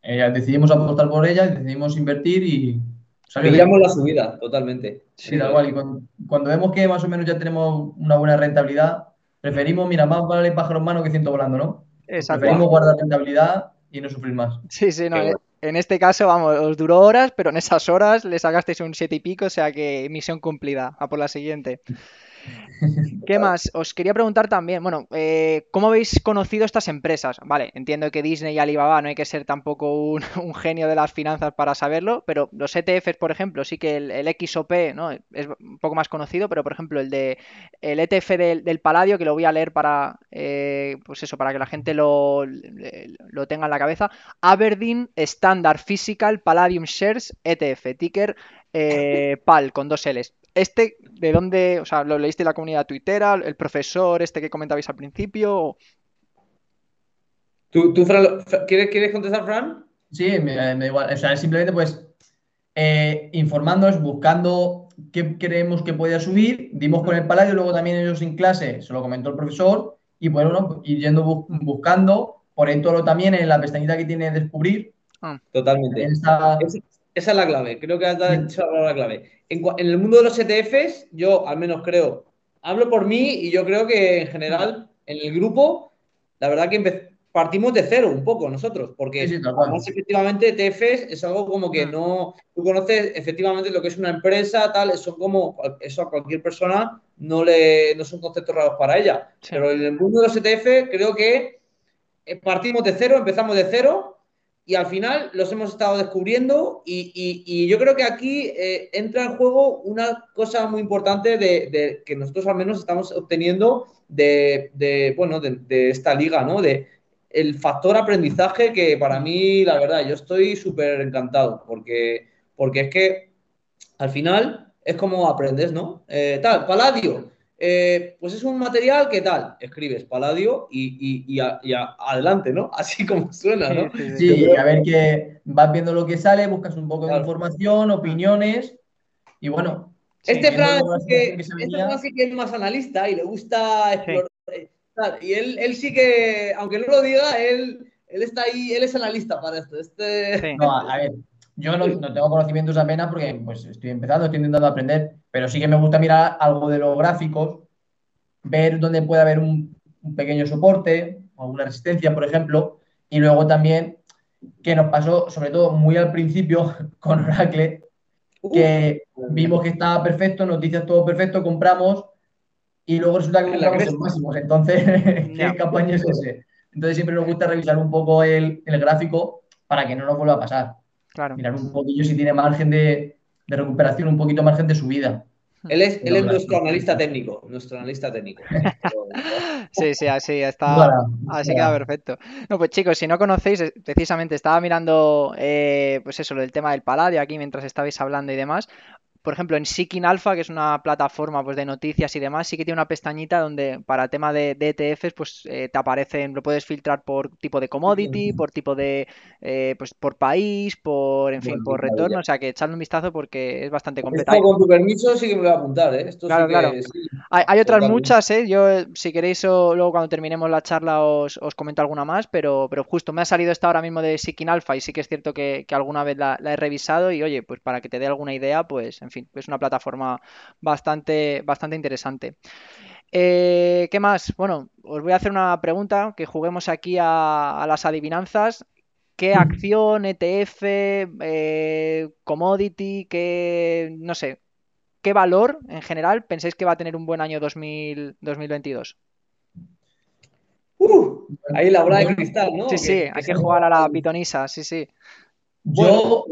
eh, decidimos apostar por ella, decidimos invertir y... Sabíamos la subida, totalmente. Sí, da igual, y cuando vemos que más o menos ya tenemos una buena rentabilidad, Preferimos, mira, más vale pájaro en mano que ciento volando, ¿no? Exacto. Preferimos guardar rentabilidad y no sufrir más. Sí, sí, no. En este caso, vamos, os duró horas, pero en esas horas le sacasteis un siete y pico, o sea que misión cumplida. A por la siguiente. ¿Qué más? Os quería preguntar también, bueno, eh, ¿cómo habéis conocido estas empresas? Vale, entiendo que Disney y Alibaba no hay que ser tampoco un, [laughs] genio de las finanzas para saberlo, pero los ETFs, por ejemplo, sí que el, XOP ¿no? es un poco más conocido, pero por ejemplo el de el ETF del, Paladio, que lo voy a leer para, eh, pues eso, para que la gente lo, lo tenga en la cabeza, Aberdeen Standard Physical Palladium Shares ETF, ticker eh, PAL con dos L's. Este, ¿de dónde? O sea, ¿lo leíste en la comunidad tuitera? ¿El profesor este que comentabais al principio? ¿Tú, ¿quieres, contestar, Fran? Sí, me, da igual. O sea, simplemente pues eh, informándonos, buscando qué creemos que podía subir, dimos con el paladio, luego también ellos en clase, se lo comentó el profesor, y bueno, ir yendo buscando, por todo también en la pestañita que tiene descubrir, Ah. Totalmente. Esa, es la clave, creo que has dado la clave. En, en, el mundo de los ETFs, yo al menos creo, hablo por mí y yo creo que en general en el grupo, la verdad que partimos de cero un poco nosotros, porque efectivamente ETFs es algo como que mm. no, tú conoces efectivamente lo que es una empresa, tal, son como, eso a cualquier persona no le, no son conceptos raros para ella. Pero en el mundo de los ETF creo que eh, partimos de cero, empezamos de cero y al final los hemos estado descubriendo y, yo creo que aquí eh, entra en juego una cosa muy importante de, que nosotros al menos estamos obteniendo de, bueno, de, esta liga, ¿no? De el factor aprendizaje que para mí, la verdad, yo estoy súper encantado porque, porque es que al final es como aprendes, ¿no? Eh, tal, Paladio, eh, pues es un material que tal, escribes Paladio y, adelante, ¿no? [laughs] Así como suena, ¿no? Sí, a ver que vas viendo lo que sale, buscas un poco de información, opiniones y bueno. Este Fran, que, este sí que es más analista y le gusta explorar. Eh, y él, sí que, aunque no lo diga, él, él está ahí, él es analista para esto. Este... No, a ver, yo no, tengo conocimientos apenas porque pues, estoy empezando, estoy intentando aprender, pero sí que me gusta mirar algo de los gráficos, ver dónde puede haber un, pequeño soporte o alguna resistencia, por ejemplo, y luego también que nos pasó, sobre todo muy al principio [laughs] con Oracle, que vimos que estaba perfecto, noticias todo perfecto, compramos y luego resulta que compramos los máximos. Entonces, [laughs] ¿qué campaña es ese? Entonces siempre nos gusta revisar un poco el, el gráfico para que no nos vuelva a pasar. Mirar un poquillo si tiene margen de, recuperación, un poquito margen de subida. [laughs] Él es, él es nuestro analista técnico, nuestro analista técnico. [laughs] sí, sí, así está. así queda perfecto. No, pues chicos, si no conocéis, eh, precisamente estaba mirando, eh, pues eso, lo del tema del paladio aquí mientras estabais hablando y demás por ejemplo, en Seeking Alpha, que es una plataforma pues, de noticias y demás, sí que tiene una pestañita donde para el tema de, ETFs, pues eh, te aparecen, lo puedes filtrar por tipo de commodity, por tipo de, eh, pues por país, por, en fin, por retorno, o sea que echadle un vistazo porque es bastante completo. con tu permiso sí que me voy a apuntar, ¿eh? claro, claro. hay, otras muchas, ¿eh? Yo, si queréis, luego cuando terminemos la charla os, comento alguna más, pero, pero justo me ha salido esta ahora mismo de Seeking Alpha y sí que es cierto que, alguna vez la, la, he revisado y oye, pues para que te dé alguna idea, pues en fin es una plataforma bastante, bastante interesante. Eh, ¿Qué más? Bueno, os voy a hacer una pregunta, que juguemos aquí a, las adivinanzas. ¿Qué acción, ETF, eh, commodity, qué, no sé, qué valor en general pensáis que va a tener un buen año 2022? Uh, ahí la bola de cristal, ¿no? Sí, sí, hay que jugar a la pitonisa, sí, sí. Yo,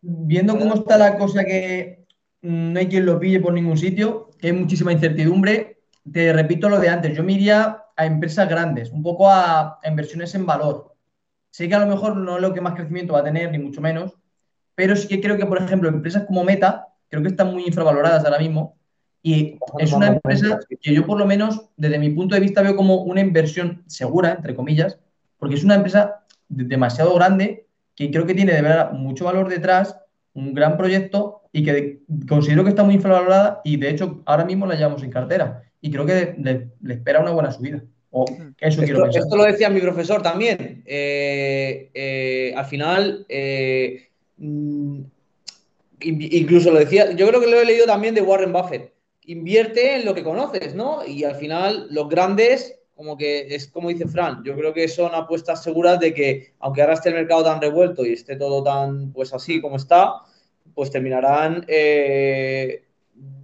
viendo cómo está la cosa que no hay quien lo pille por ningún sitio, que hay muchísima incertidumbre. Te repito lo de antes, yo me iría a empresas grandes, un poco a, inversiones en valor. Sé que a lo mejor no es lo que más crecimiento va a tener, ni mucho menos, pero sí que creo que, por ejemplo, empresas como Meta, creo que están muy infravaloradas ahora mismo. Y es una empresa que yo, por lo menos, desde mi punto de vista, veo como una inversión segura, entre comillas, porque es una empresa demasiado grande que creo que tiene de verdad mucho valor detrás, un gran proyecto y que considero que está muy infravalorada y de hecho ahora mismo la llevamos en cartera y creo que le, espera una buena subida. O eso esto, esto, lo decía mi profesor también. Eh, eh, al final, eh, mm, incluso lo decía, yo creo que lo he leído también de Warren Buffett. Invierte en lo que conoces, ¿no? Y al final, los grandes, como que es como dice Fran, yo creo que son apuestas seguras de que, aunque ahora esté el mercado tan revuelto y esté todo tan, pues así como está, pues terminarán eh,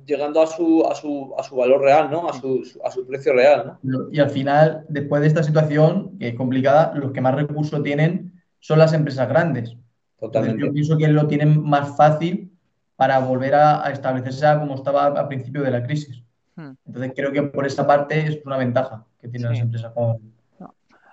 llegando a su, a, su, a su, valor real, ¿no? A su, a su precio real, ¿no? Y al final, después de esta situación, que es complicada, los que más recursos tienen son las empresas grandes. Totalmente. yo pienso que lo tienen más fácil para volver a, establecerse como estaba al principio de la crisis. Hmm. Entonces creo que por esa parte es una ventaja que tienen las empresas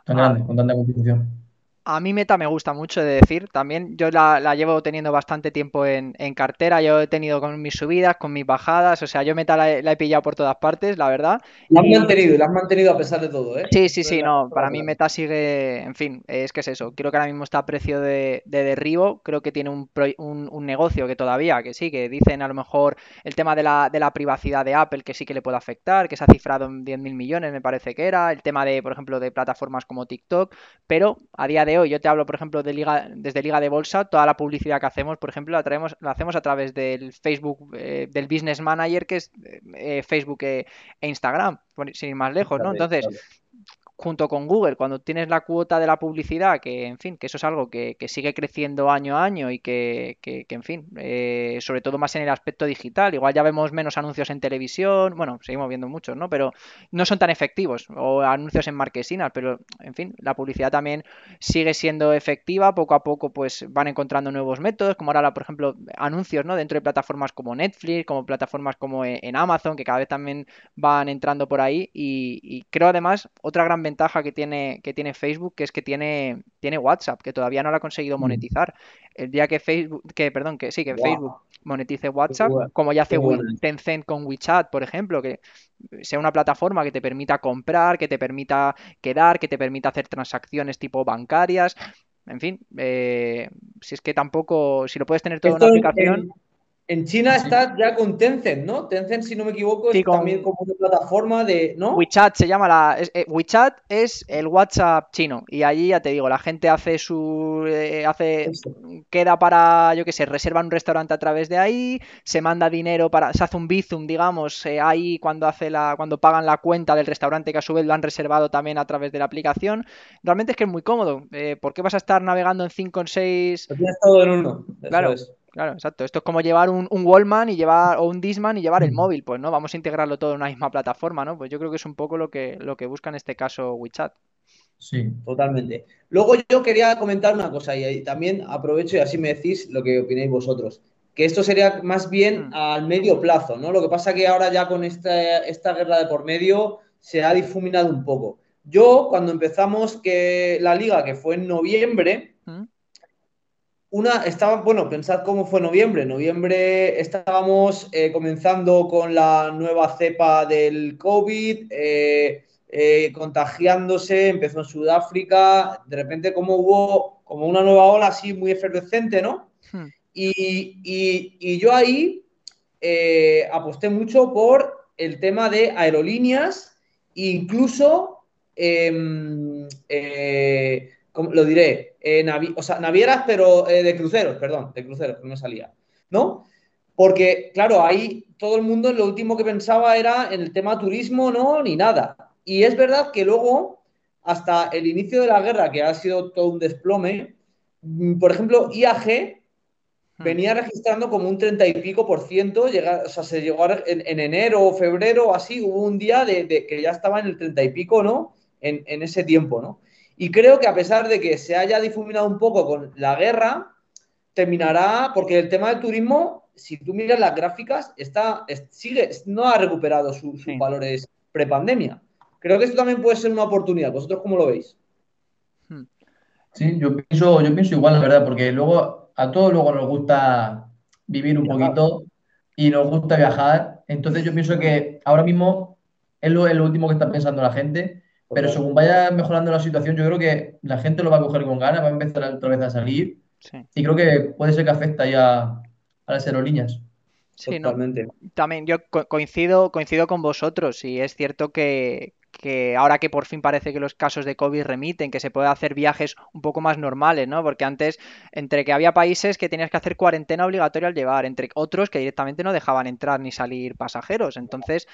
tan grandes, con tanta competición. A mí Meta me gusta mucho de decir también. Yo la, llevo teniendo bastante tiempo en, cartera. Yo he tenido con mis subidas, con mis bajadas. O sea, yo Meta la, he pillado por todas partes, la verdad. La has mantenido y la has mantenido a pesar de todo, ¿eh? Sí, sí, sí. No, para mí Meta sigue. En fin, es que es eso. Creo que ahora mismo está a precio de, derribo. Creo que tiene un, un, negocio que todavía, que sí, que dicen a lo mejor el tema de la, de la privacidad de Apple, que sí que le puede afectar, que se ha cifrado en 10.000 millones, me parece que era. El tema de, por ejemplo, de plataformas como TikTok. Pero a día de de hoy, yo te hablo, por ejemplo, de Liga, desde Liga de Bolsa, toda la publicidad que hacemos, por ejemplo, la, traemos, la hacemos a través del Facebook, eh, del Business Manager, que es eh, Facebook e, e Instagram, sin ir más lejos, ¿no? Entonces, junto con Google, cuando tienes la cuota de la publicidad, que en fin, que eso es algo que, sigue creciendo año a año y que, en fin, eh, sobre todo más en el aspecto digital, igual ya vemos menos anuncios en televisión, bueno, seguimos viendo muchos, ¿no? Pero no son tan efectivos, o anuncios en marquesinas, pero en fin, la publicidad también sigue siendo efectiva, poco a poco pues van encontrando nuevos métodos, como ahora, por ejemplo, anuncios, ¿no? Dentro de plataformas como Netflix, como plataformas como en Amazon, que cada vez también van entrando por ahí y, y creo además otra gran ventaja que tiene, que tiene Facebook, que es que tiene, tiene WhatsApp, que todavía no lo ha conseguido mm. monetizar. El día que Facebook, que perdón, que sí, que Facebook monetice WhatsApp, como ya hace Tencent con WeChat, por ejemplo, que sea una plataforma que te permita comprar, que te permita quedar, que te permita hacer transacciones tipo bancarias. En fin, eh, si es que tampoco, si lo puedes tener todo en una aplicación. En China está ya con Tencent, ¿no? Tencent, si no me equivoco, es también como una plataforma de. ¿no? WeChat se llama la. Eh, WeChat es el WhatsApp chino. Y allí ya te digo, la gente hace su. Eh, hace. Queda para, yo qué sé, reserva un restaurante a través de ahí, se manda dinero para. Se hace un Bizum, digamos, eh, ahí cuando hace la. cuando pagan la cuenta del restaurante que a su vez lo han reservado también a través de la aplicación. Realmente es que es muy cómodo. ¿Por qué vas a estar navegando en 5 o 6. Lo tienes todo en uno. claro. Claro, exacto. Esto es como llevar un, un Wallman y llevar, o un Disman y llevar el mm. móvil, pues, ¿no? Vamos a integrarlo todo en una misma plataforma, ¿no? Pues yo creo que es un poco lo que, lo que busca en este caso WeChat. Sí, totalmente. Luego yo quería comentar una cosa y también aprovecho y así me decís lo que opináis vosotros. Que esto sería más bien mm. al medio plazo, ¿no? Lo que pasa que ahora ya con esta, esta guerra de por medio se ha difuminado un poco. Yo, cuando empezamos que la liga, que fue en noviembre, mm. Una, estaba, bueno, pensad cómo fue noviembre. Noviembre estábamos eh, comenzando con la nueva cepa del COVID, eh, eh, contagiándose, empezó en Sudáfrica, de repente como hubo como una nueva ola así muy efervescente, ¿no? Hmm. Y, yo ahí aposté mucho por el tema de aerolíneas, incluso, lo diré, eh, o sea, navieras, pero eh, de cruceros, perdón, de cruceros, que no me salía, ¿no? Porque, claro, ahí todo el mundo lo último que pensaba era en el tema turismo, ¿no? Ni nada. Y es verdad que luego, hasta el inicio de la guerra, que ha sido todo un desplome, mm, por ejemplo, IAG hmm. venía registrando como un 30 y pico por ciento, o sea, se llegó en, enero o febrero, así, hubo un día de, que ya estaba en el 30 y pico, ¿no? En, en ese tiempo, ¿no? Y creo que a pesar de que se haya difuminado un poco con la guerra, terminará, porque el tema del turismo, si tú miras las gráficas, está, sigue, no ha recuperado sus valores prepandemia. Creo que esto también puede ser una oportunidad. ¿Vosotros cómo lo veis? Hmm. Sí, yo pienso, yo pienso igual, la verdad, porque luego a todos luego nos gusta vivir un poquito y nos gusta viajar. Entonces yo pienso que ahora mismo es lo, es lo último que está pensando la gente pero según vaya mejorando la situación, yo creo que la gente lo va a coger con ganas, va a empezar otra vez a salir. Y creo que puede ser que afecta ya a las aerolíneas. Sí, también yo coincido, coincido con vosotros y es cierto que, que ahora que por fin parece que los casos de COVID remiten, que se puede hacer viajes un poco más normales, ¿no? Porque antes, entre que había países que tenías que hacer cuarentena obligatoria al llevar, entre otros que directamente no dejaban entrar ni salir pasajeros. Entonces,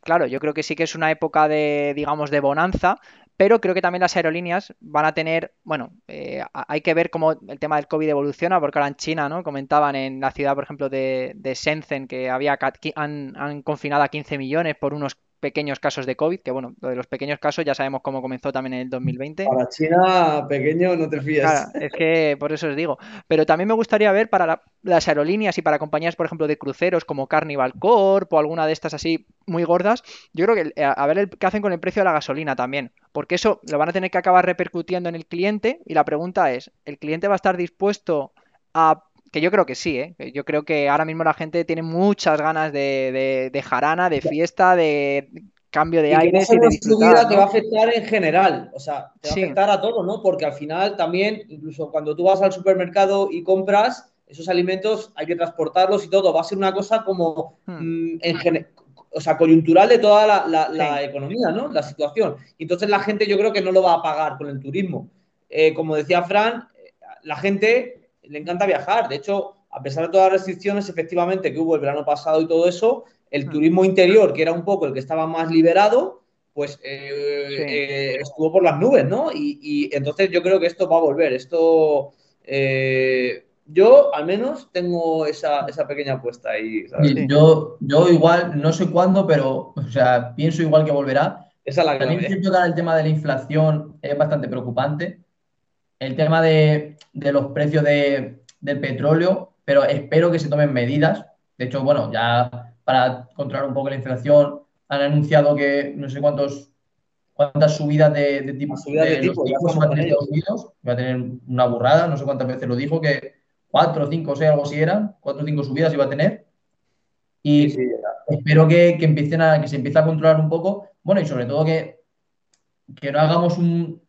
claro, yo creo que sí que es una época de, digamos, de bonanza, pero creo que también las aerolíneas van a tener, bueno, eh, hay que ver cómo el tema del COVID evoluciona, porque ahora en China, ¿no? Comentaban en la ciudad, por ejemplo, de, de Shenzhen que había han, han confinado a 15 millones por unos pequeños casos de COVID, que bueno, lo de los pequeños casos ya sabemos cómo comenzó también en el 2020. Para China, pequeño, no te fías. es que por eso os digo. Pero también me gustaría ver para las aerolíneas y para compañías, por ejemplo, de cruceros como Carnival Corp o alguna de estas así muy gordas, yo creo que eh, a ver qué hacen con el precio de la gasolina también, porque eso lo van a tener que acabar repercutiendo en el cliente y la pregunta es, ¿el cliente va a estar dispuesto a que yo creo que sí, ¿eh? Yo creo que ahora mismo la gente tiene muchas ganas de, de, jarana, de fiesta, de cambio de aire. y de disfrutar, te va a afectar en general, o sea, te va a afectar a todo, ¿no? Porque al final también, incluso cuando tú vas al supermercado y compras, esos alimentos hay que transportarlos y todo, va a ser una cosa como hmm. mm, en o sea, coyuntural de toda la, economía, ¿no? La situación. Entonces la gente yo creo que no lo va a pagar con el turismo. eh, como decía Fran, la gente le encanta viajar. De hecho, a pesar de todas las restricciones, efectivamente, que hubo el verano pasado y todo eso, el hmm. turismo interior, que era un poco el que estaba más liberado, pues eh, estuvo por las nubes, ¿no? Y, entonces yo creo que esto va a volver. Esto, yo al menos tengo esa, pequeña apuesta ahí. Yo, yo igual, no sé cuándo, pero o sea, pienso igual que volverá. Esa es la También el tema de la inflación es bastante preocupante. El tema de, los precios del petróleo, pero espero que se tomen medidas. De hecho, bueno, ya para controlar un poco la inflación, han anunciado que no sé cuántos cuántas subidas de, de tipo, de, tipo, va a tener Estados Unidos, va a tener una burrada, no sé cuántas veces lo dijo, que cuatro, cinco, o sea, algo así eran, cuatro o cinco subidas iba a tener. Y espero que, empiecen a, que se empiece a controlar un poco, bueno, y sobre todo que, que no hagamos un,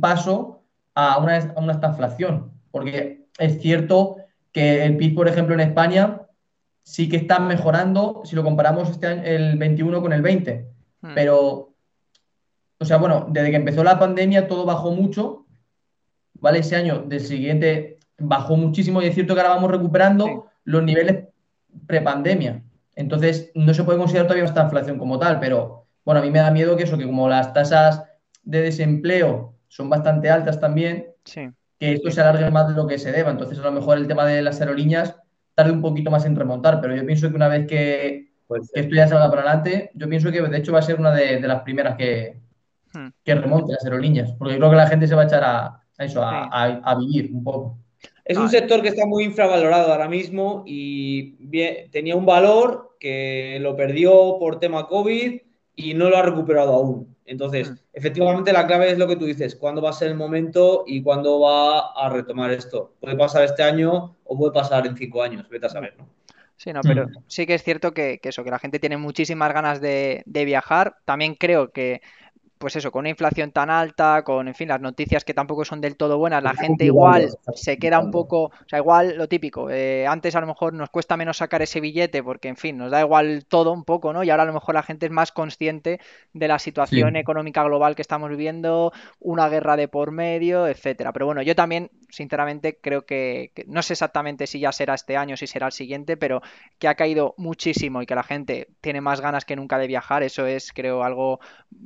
paso a una, a una estanflación, porque es cierto que el PIB, por ejemplo, en España sí que está mejorando si lo comparamos este año, el 21 con el 20, hmm. pero, o sea, bueno, desde que empezó la pandemia todo bajó mucho, ¿vale? Ese año del siguiente bajó muchísimo y es cierto que ahora vamos recuperando los niveles prepandemia. Entonces, no se puede considerar todavía esta inflación como tal, pero bueno, a mí me da miedo que eso, que como las tasas de desempleo son bastante altas también, que esto se alargue más de lo que se deba. Entonces, a lo mejor el tema de las aerolíneas tarde un poquito más en remontar, pero yo pienso que una vez que, esto ya salga para adelante, yo pienso que de hecho va a ser una de, las primeras que, hmm. que remonte las aerolíneas, porque yo creo que la gente se va a echar a, eso, a vivir un poco. Es un sector que está muy infravalorado ahora mismo y tenía un valor que lo perdió por tema COVID y no lo ha recuperado aún. Entonces, mm. efectivamente, la clave es lo que tú dices, cuándo va a ser el momento y cuándo va a retomar esto. Puede pasar este año o puede pasar en cinco años, vete a saber, ¿no? Sí, no, pero mm. sí que es cierto que, eso, que la gente tiene muchísimas ganas de, de viajar. También creo que pues eso, con una inflación tan alta, con, en fin, las noticias que tampoco son del todo buenas, la gente igual se queda un poco, o sea, igual lo típico, eh, antes a lo mejor nos cuesta menos sacar ese billete porque, en fin, nos da igual todo un poco, ¿no? Y ahora a lo mejor la gente es más consciente de la situación económica global que estamos viviendo, una guerra de por medio, etcétera. Pero bueno, yo también, sinceramente, creo que, no sé exactamente si ya será este año, si será el siguiente, pero que ha caído muchísimo y que la gente tiene más ganas que nunca de viajar, eso es, creo, algo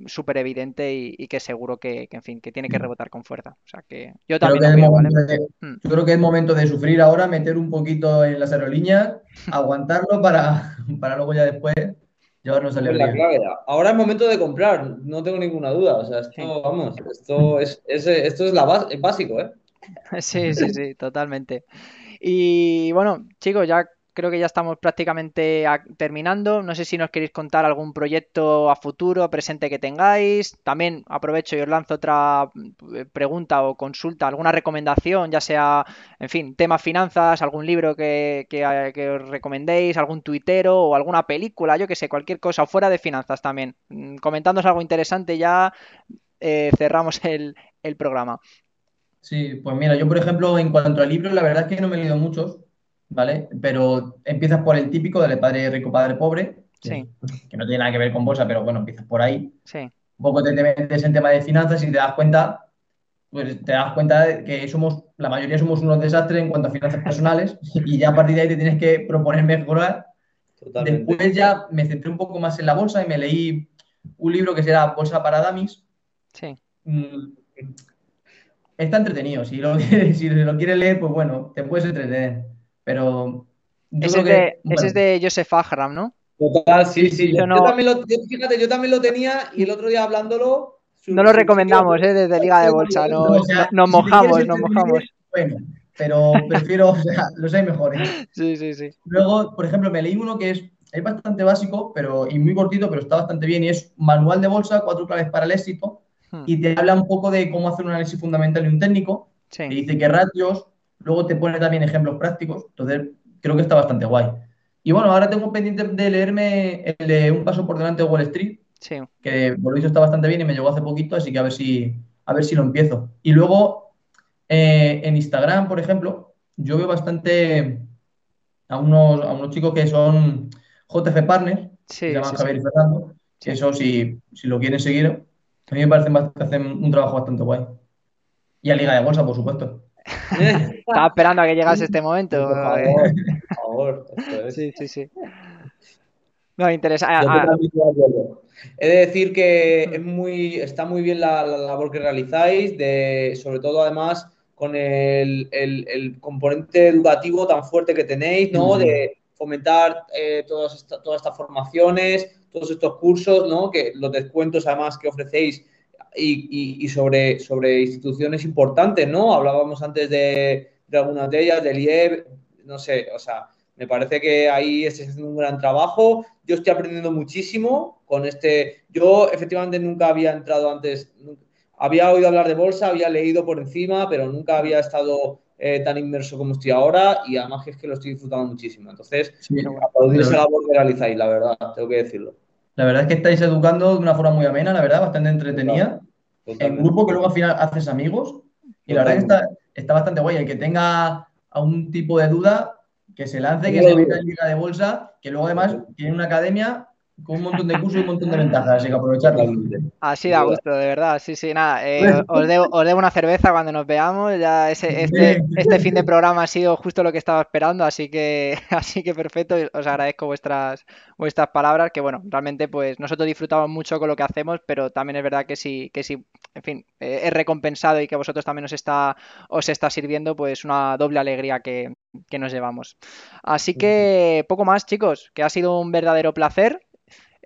súper evidente y, que seguro que, en fin, que tiene que mm. rebotar con fuerza. O sea que yo también creo que, mm. yo creo que es momento de sufrir ahora, meter un poquito en las aerolíneas, [laughs] aguantarlo para, para luego ya después llevarnos a la clave. Ahora es momento de comprar, no tengo ninguna duda. O sea, esto, vamos, esto es, esto es la base, es básico, ¿eh? [laughs] Sí, sí, sí, totalmente. Y bueno, chicos, ya creo que ya estamos prácticamente terminando. No sé si nos queréis contar algún proyecto a futuro, presente que tengáis. También aprovecho y os lanzo otra eh, pregunta o consulta, alguna recomendación, ya sea, en fin, tema finanzas, algún libro que, os recomendéis, algún tuitero o alguna película, yo que sé, cualquier cosa, fuera de finanzas también. Mm, comentándonos algo interesante ya eh, cerramos el programa. Sí, pues mira, yo por ejemplo, en cuanto a libros, la verdad es que no me he leído muchos, ¿vale? Pero empiezas por el típico del padre rico, padre pobre, que, no tiene nada que ver con bolsa, pero bueno, empiezas por ahí. Sí. Un poco te, metes en tema de finanzas y te das cuenta, pues te das cuenta de que somos, la mayoría somos unos desastres en cuanto a finanzas personales y ya a partir de ahí te tienes que proponer mejorar. Después ya me centré un poco más en la bolsa y me leí un libro que se llama Bolsa para Damis. Sí. Mm, está entretenido. Si lo, [laughs] si lo quieres leer, pues bueno, te puedes entretener. Pero. ese, es de, Joseph Agram, ¿no? Total, sí, sí. Yo, también lo, fíjate, yo también lo tenía y el otro día hablándolo. no lo recomendamos, ¿eh? Desde Liga de Bolsa. No, nos mojamos, nos mojamos. Bueno, pero prefiero, [laughs] o sea, los hay mejores. Sí, sí, sí. Luego, por ejemplo, me leí uno que es, es bastante básico pero, y muy cortito, pero está bastante bien y es Manual de Bolsa, cuatro claves para el éxito. Hmm. Y te habla un poco de cómo hacer un análisis fundamental y un técnico. Sí. Y dice que ratios, Luego te pone también ejemplos prácticos, entonces creo que está bastante guay. Y bueno, ahora tengo pendiente de leerme el de Un paso por delante de Wall Street, que por lo visto está bastante bien y me llegó hace poquito, así que a ver si, a ver si lo empiezo. Y luego eh, en Instagram, por ejemplo, yo veo bastante a unos, a unos chicos que son JF Partners, se llaman Javier y Fernando, eso si, si lo quieren seguir, a mí me parece que hacen un trabajo bastante guay. Y a Liga de Bolsa, por supuesto. [laughs] Estaba esperando a que llegase este momento. Por favor, por favor. [laughs] Sí, sí, sí. No, interesa. He de decir que es muy, está muy bien la, labor que realizáis, de, sobre todo además con el, componente educativo tan fuerte que tenéis, ¿no? De fomentar eh, todas, todas estas formaciones, todos estos cursos, ¿no? Que los descuentos además que ofrecéis y, sobre, sobre instituciones importantes, ¿no? Hablábamos antes de, de algunas de ellas, del IEB, no sé, o sea, me parece que ahí estáis haciendo un gran trabajo. Yo estoy aprendiendo muchísimo con este. Yo efectivamente nunca había entrado antes, había oído hablar de bolsa, había leído por encima, pero nunca había estado eh, tan inmerso como estoy ahora y además que es que lo estoy disfrutando muchísimo. Entonces, sí, aplaudir esa labor que realizáis, la verdad, tengo que decirlo. La verdad es que estáis educando de una forma muy amena, la verdad, bastante entretenida. En grupo que luego al final haces amigos. Y la verdad que está, está bastante guay. El que tenga algún tipo de duda, que se lance, que se meta en liga de bolsa, que luego además tiene una academia con un montón de cursos y un montón de ventajas, así que aprovecharlo. Así da gusto, de verdad, sí, sí, nada, eh, os, debo, una cerveza cuando nos veamos, ya ese, este, este fin de programa ha sido justo lo que estaba esperando, así que, [laughs] así que perfecto, os agradezco vuestras, vuestras palabras, que bueno, realmente pues nosotros disfrutamos mucho con lo que hacemos, pero también es verdad que sí, que sí, en fin, eh, es recompensado y que a vosotros también os está, os está sirviendo, pues una doble alegría que, que nos llevamos. Así que poco más, chicos, que ha sido un verdadero placer.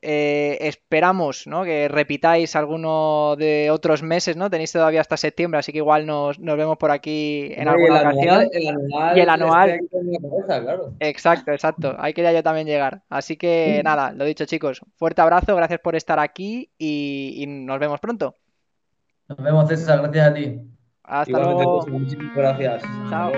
Eh, esperamos ¿no? que repitáis alguno de otros meses, ¿no? Tenéis todavía hasta septiembre, así que igual nos, vemos por aquí en alguna ocasión. y el anual. Exacto, exacto. Ahí quería yo también llegar. Así que nada, lo dicho, chicos. Fuerte abrazo, gracias por estar aquí y, nos vemos pronto. Nos vemos, César. Gracias a ti. Hasta luego. Muchísimas gracias. Chao.